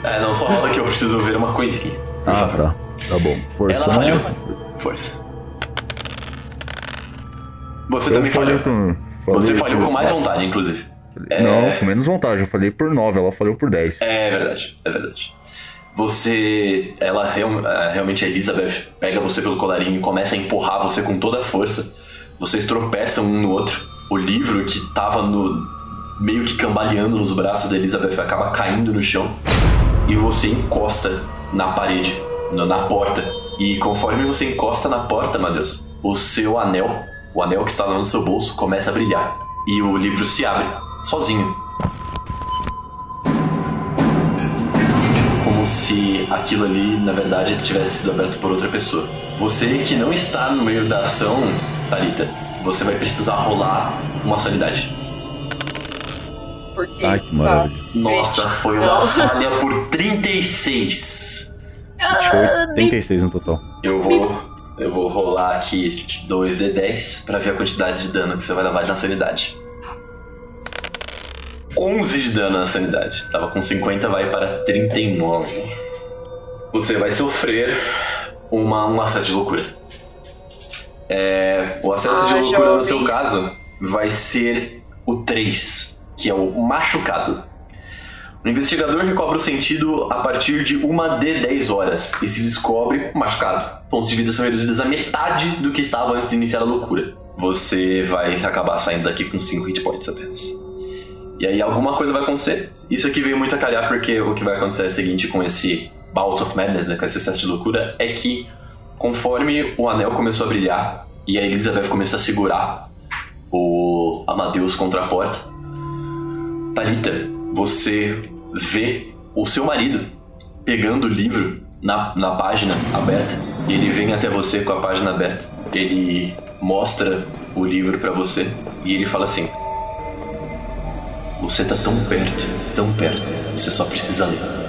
É, não, só rola que eu preciso ver uma coisinha. Ah, favor. tá. Tá bom. Força. Ela falhou. né? Força. Você Eu também falhou. com. Você falhou com mais vontade, inclusive. Não, com menos vontade. Eu falei por 9, ela falou por 10. É verdade, é verdade. Você. Ela real- é, realmente, a Elizabeth, pega você pelo colarinho e começa a empurrar você com toda a força. Vocês tropeçam um no outro. O livro que tava no. meio que cambaleando nos braços da Elizabeth acaba caindo no chão. E você encosta na parede, na porta. E conforme você encosta na porta, meu Deus, o seu anel, o anel que está lá no seu bolso, começa a brilhar. E o livro se abre, sozinho. como se aquilo ali, na verdade, tivesse sido aberto por outra pessoa. Você que não está no meio da ação, Thalita, você vai precisar rolar uma sanidade. Porque. Ai, que maravilha. Nossa, foi uma falha por 36. Deixou 86 no total. Eu vou. Eu vou rolar aqui 2d10 pra ver a quantidade de dano que você vai levar na sanidade. 11 de dano na sanidade. Tava com 50, vai para 39. Você vai sofrer uma, um acesso de loucura. É, o acesso de Ah, já loucura no seu caso vai ser o 3, que é o machucado. O investigador recobra o sentido a partir de uma de 10 horas e se descobre machucado. Pontos de vida são reduzidos a metade do que estava antes de iniciar a loucura. Você vai acabar saindo daqui com 5 hit points apenas. E aí alguma coisa vai acontecer. Isso aqui veio muito a calhar porque o que vai acontecer é o seguinte com esse Bout of Madness, né, com esse excesso de loucura, é que conforme o anel começou a brilhar e a Elizabeth começou a segurar o Amadeus contra a porta, Thalita, você vê o seu marido pegando o livro na, na página aberta. E ele vem até você com a página aberta. Ele mostra o livro pra você e ele fala assim: Você tá tão perto, tão perto. Você só precisa ler.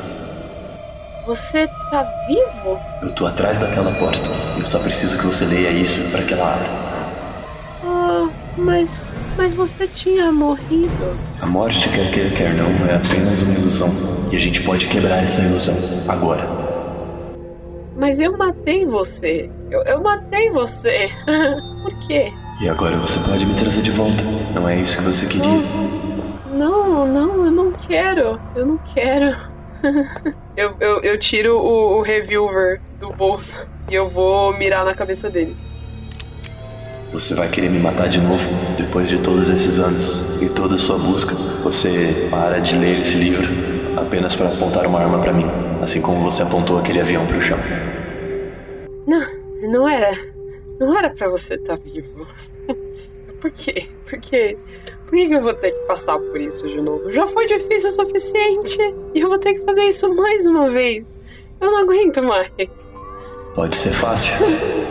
Você tá vivo? Eu tô atrás daquela porta. Eu só preciso que você leia isso pra que ela abra. Ah, mas. Mas você tinha morrido. A morte, quer queira, quer não, é apenas uma ilusão. E a gente pode quebrar essa ilusão agora. Mas eu matei você. Eu, eu matei você. Por quê? E agora você pode me trazer de volta. Não é isso que você queria? Não, não, eu não quero. Eu não quero. eu, eu, eu tiro o, o reviewer do bolso e eu vou mirar na cabeça dele. Você vai querer me matar de novo depois de todos esses anos e toda a sua busca. Você para de ler esse livro apenas para apontar uma arma para mim, assim como você apontou aquele avião pro chão. Não, não era. Não era pra você estar vivo. Por quê? Por quê? Que, eu vou ter que passar por isso de novo? Já foi difícil o suficiente e eu vou ter que fazer isso mais uma vez. Eu não aguento mais. Pode ser fácil,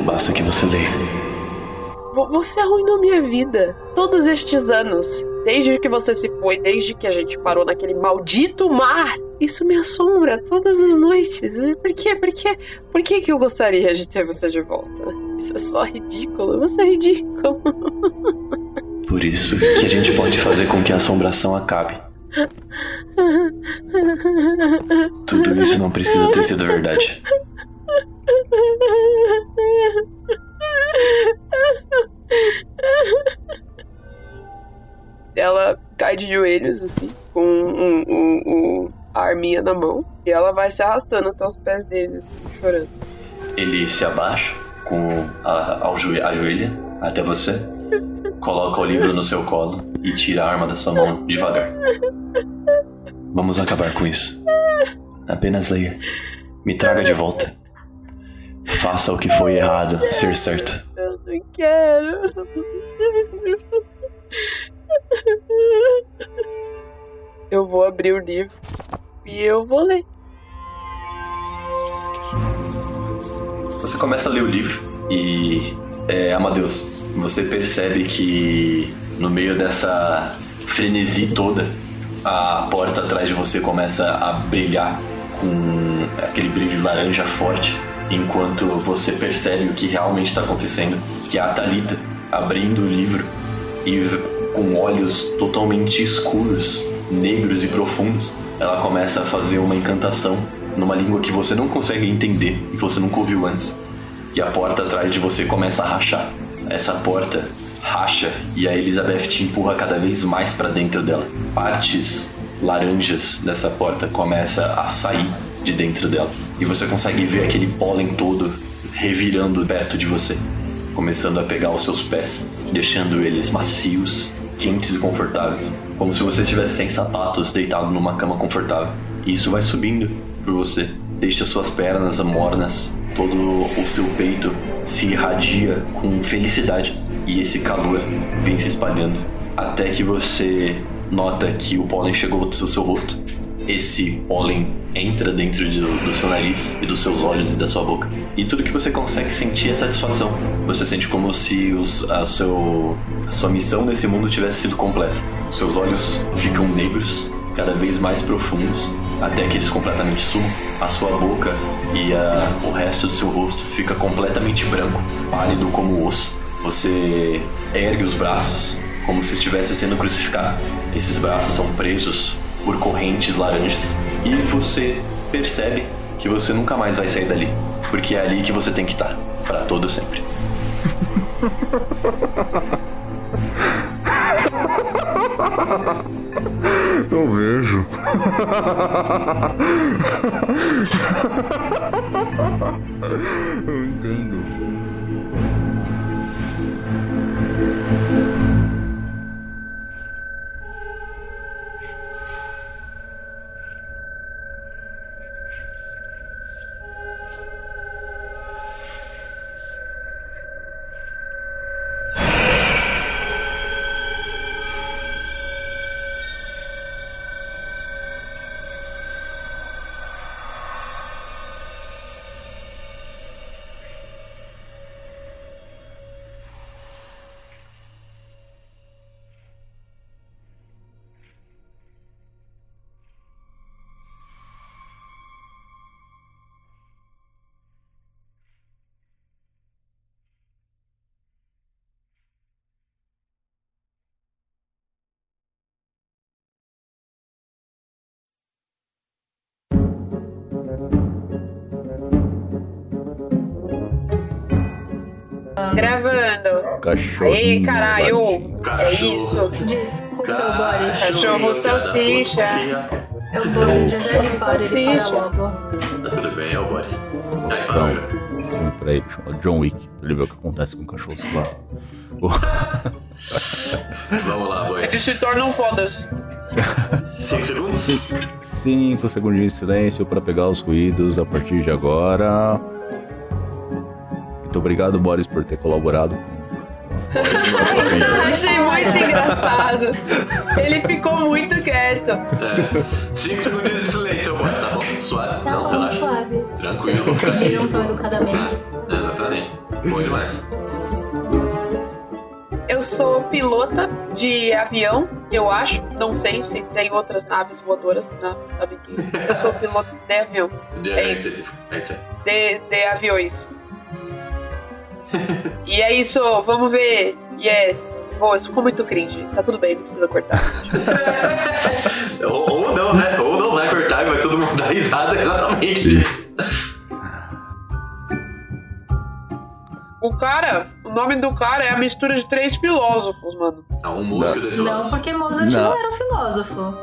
basta que você leia. Vo- Você arruinou minha vida. Todos estes anos. Desde que você se foi, desde que a gente parou naquele maldito mar. Isso me assombra todas as noites. Por quê? Por quê? Por que, que eu gostaria de ter você de volta? Isso é só ridículo. Você é ridículo. Por isso que a gente pode fazer com que a assombração acabe. Tudo isso não precisa ter sido verdade. Ela cai de joelhos, assim, com um, um- um- a arminha na mão. E ela vai se arrastando até os pés dele, assim, chorando. Ele se abaixa com a, joe- a joelha até você, coloca o livro no seu colo e tira a arma da sua mão devagar. Vamos acabar com isso. Apenas leia. Me traga de volta. Faça o que foi errado ser certo. Eu não quero. Eu vou abrir o livro e eu vou ler. Você começa a ler o livro e, é, Amadeus, você percebe que no meio dessa frenesi toda, a porta atrás de você começa a brilhar com aquele brilho laranja forte, enquanto você percebe o que realmente está acontecendo, que é a Thalita abrindo o livro e com olhos totalmente escuros, negros e profundos, ela começa a fazer uma encantação numa língua que você não consegue entender e que você nunca ouviu antes. E a porta atrás de você começa a rachar. Essa porta racha e a Elizabeth te empurra cada vez mais para dentro dela. Partes laranjas dessa porta começa a sair de dentro dela. E você consegue ver aquele pólen todo revirando perto de você, começando a pegar os seus pés, deixando eles macios, quentes e confortáveis, como se você estivesse sem sapatos, deitado numa cama confortável. E isso vai subindo por você, deixa suas pernas mornas, todo o seu peito se irradia com felicidade e esse calor vem se espalhando até que você nota que o pólen chegou ao seu rosto. Esse pólen entra dentro do, do seu nariz e dos seus olhos e da sua boca. E tudo que você consegue sentir é satisfação. Você sente como se os, a, seu, a sua missão nesse mundo tivesse sido completa. Os seus olhos ficam negros, cada vez mais profundos, até que eles completamente sumam. A sua boca e o resto do seu rosto fica completamente branco, pálido como osso. Você ergue os braços como se estivesse sendo crucificado. Esses braços são presos por correntes laranjas e você percebe que você nunca mais vai sair dali, porque é ali que você tem que estar, para todo sempre. Eu vejo. Eu entendo. Gravando. Cachorro. Ei, caralho. É Cachorro. isso. Desculpa, Boris. Cachorro salsicha. É o Boris, já já ele para, ele para logo. Tá tudo bem, é o Boris. Aí, Então, parou. filme pra ele, chama John Wick. Ele vê o que acontece com o cachorro lá. Vamos lá, Eles se Boris. tornam fodas. 5 segundos? Cinco segundinhos de silêncio para pegar os ruídos a partir de agora. Muito obrigado, Boris, por ter colaborado. Eu achei muito engraçado. Ele ficou muito quieto. 5 segundos de silêncio, Boris, tá bom? Suave? Tá Não, bom, relaxa. suave. Tranquilo. Vocês pediram tão educadamente. Exatamente. Bom demais. Eu sou pilota de avião, eu acho. Não sei se tem outras naves voadoras na aventura. Eu sou piloto de avião. De É isso. específico. É isso aí. De, de aviões. E é isso, vamos ver. Yes. Boa, isso ficou muito cringe. Tá tudo bem, não precisa cortar. ou, ou não, né? Ou não vai cortar e vai todo mundo dar risada exatamente disso. O cara, o nome do cara é a mistura de três filósofos, mano. Não, um músico desse Não, porque Mozart Não. não, era um filósofo.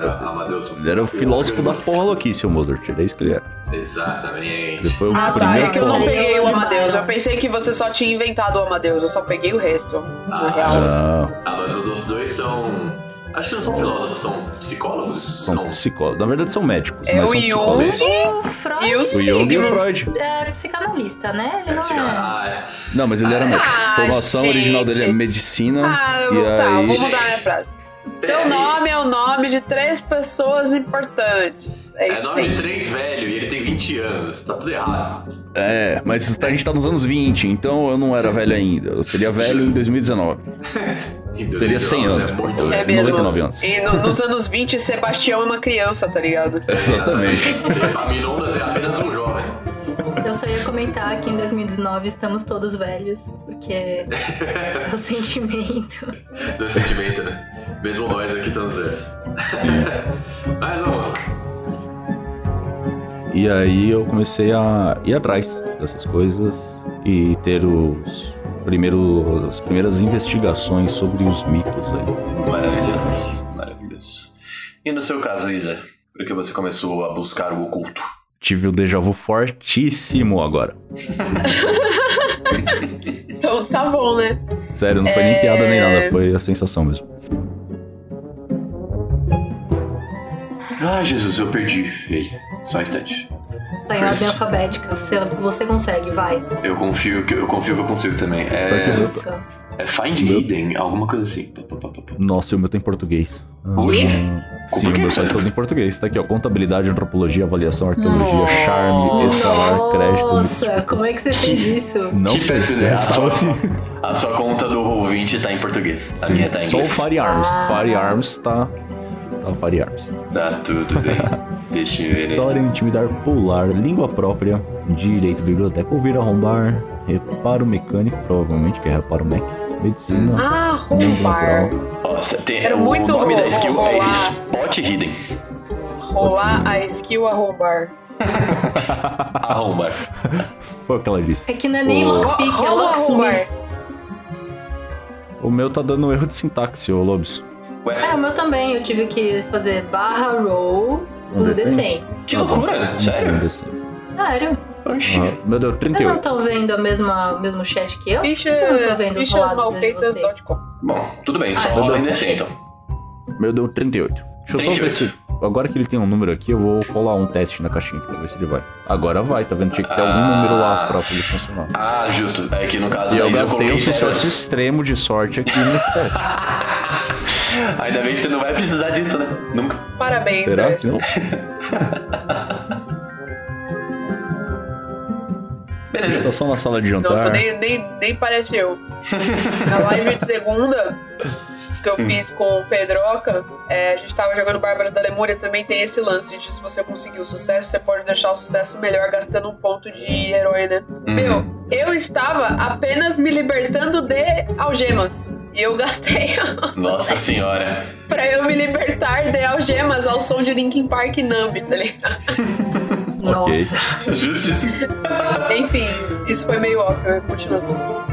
É, Amadeus. Ele era o filósofo da porra louquice, o Mozart. Era isso que ele era. Exatamente. Ele foi o Ah, tá. É que eu não peguei é o Amadeus. Eu pensei que você só tinha inventado o Amadeus. Eu só peguei o resto. Na Ah, real. Ah, mas os outros dois são. Acho que não são filósofos, são psicólogos? são psicólogos. Na verdade, são médicos. É mas o são Jung psicólogos. O Freud E o O Jung e o. Freud. é psicanalista, né? Ele É, não psicanal- é. ah, é. Não, mas ele era médico. Ah, A formação gente. original dele é medicina. Ah, eu e vou, tá, aí. vou mudar Gente. minha frase. Seu Peraí. nome é o nome de três pessoas importantes. É, É isso nome de três velho e ele tem 20 anos. Tá tudo errado. É, mas a gente tá nos anos 20, então eu não era velho ainda. Eu seria velho em 2019. Teria 100 anos. É muito É mesmo. 99 anos. E no- nos anos 20, Sebastião é uma criança, tá ligado? Exatamente. Epaminondas é apenas um jovem. Eu só ia comentar que em 2019 estamos todos velhos, porque é o sentimento. Do sentimento, né? Mesmo nós aqui estamos velhos. Mas vamos. E aí eu comecei a ir atrás dessas coisas e ter os primeiros, as primeiras investigações sobre os mitos aí. Maravilhoso, maravilhoso. E no seu caso, Isa, por que você começou a buscar o oculto? Tive um déjà vu fortíssimo agora. Então tá bom, né? Sério, não foi nem É. piada nem nada, foi a sensação mesmo. Ah, Jesus, eu perdi ele. Só um instante. Tá em ordem alfabética. Você, você consegue, vai. Eu confio que eu confio que eu consigo também. É, Isso. é Find Hidden, alguma coisa assim. Nossa, e o meu tem em português. Oxi. Sim, o meu é você- todo em português. Tá aqui, ó. Contabilidade, antropologia, avaliação, arqueologia, Nossa. charme, estalar, crédito. Nossa, como é que você fez isso? Não Que sei, né? a, sua, a sua conta do Roll20 tá em português. A minha tá em Só o inglês. Firearms. Ah. Firearms tá. Tá o Firearms. Tá tudo bem. Deixa eu ver. História, intimidar, pular, língua própria, direito, biblioteca, ouvir, arrombar, reparo mecânico, provavelmente, que é reparo mec, medicina, Ah, natural. Nossa, tem, Era o muito nome da skill rolar. é Spot Hidden. Rolar a skill a roubar. Arrombar. Foi o que ela disse. É que não é nem lockpick, é locksmith. O meu tá dando erro de sintaxe, ô Lobos. É, o meu também. Eu tive que fazer barra roll Um um D100? D100. que loucura, Um sério? Sério? Oxi. Ah, meu Deus, Vocês não 38. estão vendo a mesma, o mesmo chat que eu? Fichas, Eu não tô vendo os fichas malfeitas.com. Bom, tudo bem, só Ah, rola em então. DC então. Meu deu 38. Deixa eu só ver 38. se. Agora que ele tem um número aqui, eu vou colar um teste na caixinha aqui pra ver se ele vai. Agora vai, tá vendo? Tinha que ter algum Ah. número lá pra ele funcionar. Ah, justo. É que no caso E eu gastei um sucesso extremo de sorte aqui nesse teste. Ainda bem que você não vai precisar disso, né? Nunca. Parabéns, Será que não? Beleza. Tá só na sala de jantar. Nossa, nem, nem, nem parece eu. Na live de segunda que eu fiz com o Pedroca, é, a gente tava jogando Bárbaras da Lemúria, também tem esse lance de se você conseguir o sucesso, você pode deixar o sucesso melhor gastando um ponto de herói, né? Uhum. Meu, eu estava apenas me libertando de algemas. E eu gastei Nossa senhora. pra eu me libertar de algemas ao som de Linkin Park e Numb, tá ligado? Nossa. Justíssimo. Enfim, isso foi meio óbvio, continuando.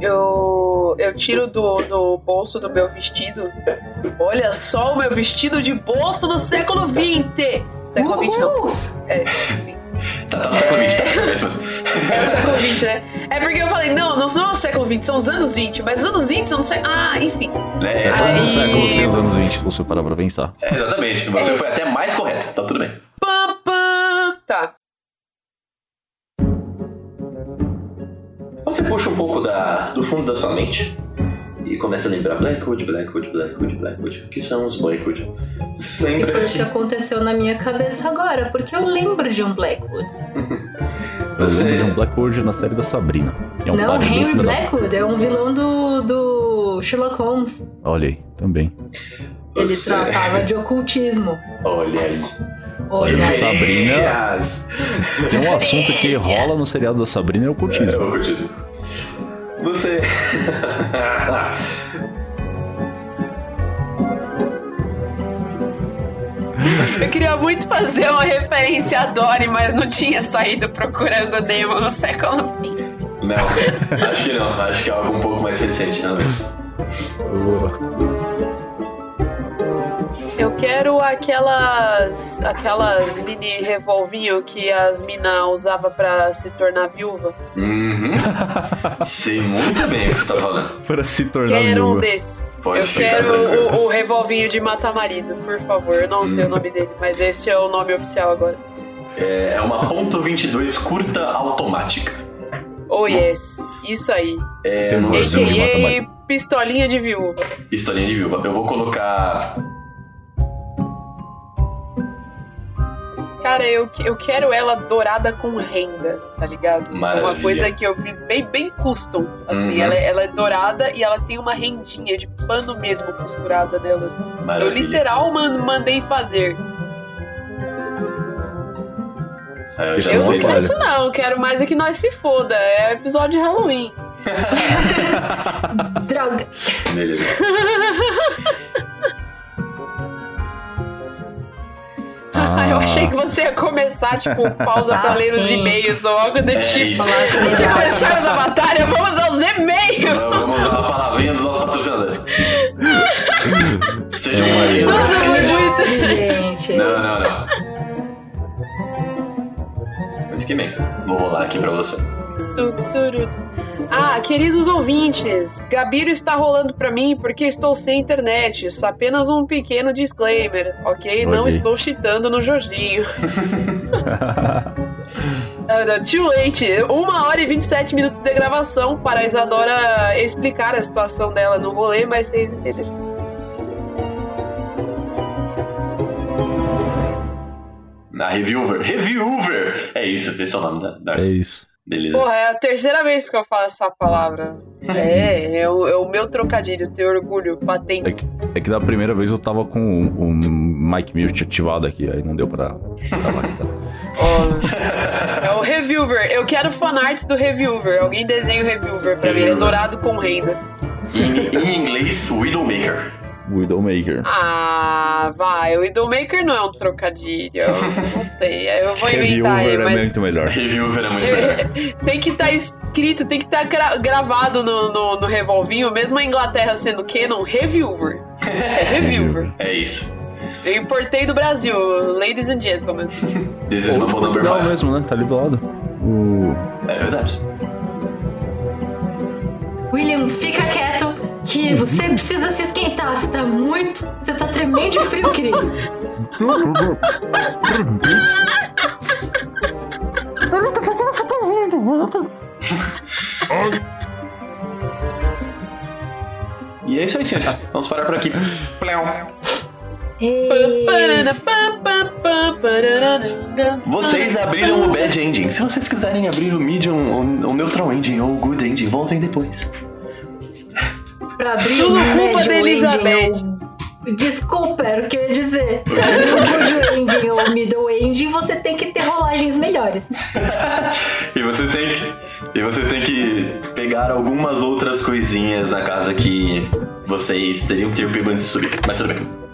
Eu, eu tiro do, do bolso do meu vestido. Olha só o meu vestido de bolso do século XX! Século XX não. É, Tá, tá no século XX, tá no século XX. é o século XX, né? É porque eu falei, não, não são o século XX, são os anos 20. Mas os anos 20 são os séculos. Ah, enfim. É, Todos os Aí- séculos tem os anos 20, se você parar pra pensar. é, exatamente. Você foi até mais correto. Tá tudo bem. Pam, pam. Tá. Você puxa um pouco da, do fundo da sua mente e começa a lembrar Blackwood, Blackwood, Blackwood, Blackwood. O que são os Blackwood? Você E lembra foi o que que aconteceu na minha cabeça agora, porque eu lembro de um Blackwood. Eu Você- lembro de um Blackwood na série da Sabrina. É um não, Henry da- Blackwood é um vilão do, do Sherlock Holmes. Olha aí, também. Ele Você- tratava de ocultismo. Olha aí. Olha aí. Sabrina. Referências. Tem um assunto que rola no seriado da Sabrina é o É, cultismo. curtir isso. Você. Eu queria muito fazer uma referência a Dory, mas não tinha saído procurando Nemo no século XX. não, acho que não. Acho que é algo um pouco mais recente, realmente. Eu quero aquelas aquelas mini revolvinho que as minas usavam pra se tornar viúva. Uhum. Sei muito bem o que você tá falando. Para se tornar Quero um viúva. desses. Pode Eu quero o, o revolvinho de matar marido, por favor. Eu não sei o nome dele, mas esse é o nome oficial agora. É, é uma ponto .22 curta automática. Oh yes, isso aí. É A.K.A. pistolinha de viúva. pistolinha de viúva. Eu vou colocar. Cara, eu, eu quero ela dourada com renda, tá ligado? Maravilha. Uma coisa que eu fiz bem, bem custom. Assim, Uhum. ela, ela é dourada e ela tem uma rendinha de pano mesmo costurada dela. assim. Eu literal man- mandei fazer. É, eu já Eu não quero isso não, eu quero mais é que nós se foda. É episódio de Halloween. Droga. Beleza. Ah. eu achei que você ia começar, tipo, pausa pra Ah, ler os sim. e-mails ou algo do É tipo. isso. Antes de começarmos a batalha, vamos aos e-mails! Vamos usar a palavrinha dos nossos patrocinadores. Seja um marido. Nossa, muito- Verdade, gente. Não, não, não. Muito que bem. Vou rolar aqui pra você. Tu, turu. Ah, queridos ouvintes, Gabiro está rolando pra mim porque estou sem internet. Isso apenas um pequeno disclaimer, ok? Não Ok. estou cheatando no Jorginho. Ah, Too late. Uma hora e 27 minutos de gravação para a Isadora explicar a situação dela no rolê, mas vocês entenderam. A Reviewer. Reviewer! É isso, esse é o nome da. da- É isso. Beleza. Porra, é a terceira vez que eu falo essa palavra. É, é o, é o meu trocadilho, ter orgulho, É patente. que, é que da primeira vez eu tava com o, o Mike Mute ativado aqui, aí não deu pra. tá? É o Reviewer. Eu quero fanart do Reviewer. Alguém desenha o Reviewer pra mim. Ele é dourado com renda. Em, em inglês, Widowmaker. Widowmaker. Ah, vai. O Widowmaker não é um trocadilho. Eu não sei. Eu vou inventar aí, Reviewer é mas. muito melhor. Reviewer é muito melhor. tem que estar escrito, tem que estar gra- gravado no, no, no revolvinho, mesmo a Inglaterra sendo canon, Reviewer. É Reviewer. É isso. Eu importei do Brasil, ladies and gentlemen. This is my phone number 5. mesmo, né? Tá ali do lado. O... É verdade. William, fica quieto que você precisa se esquentar. Você tá muito. Você tá tremendo de frio, querido. E é isso aí, senhores. Vamos parar por aqui. Vocês abriram o Bad Ending. Se vocês quiserem abrir o Medium, o, o Neutral Ending ou o Good Ending, voltem depois. Pra abrir Tudo o culpa da ending Elizabeth. ou- Desculpa, era o que eu ia dizer. No médio ending ou middle ending, você tem que ter rolagens melhores. E vocês têm que, e vocês têm que pegar algumas outras coisinhas na casa que vocês teriam que ter pego antes de subir. Mas tudo bem.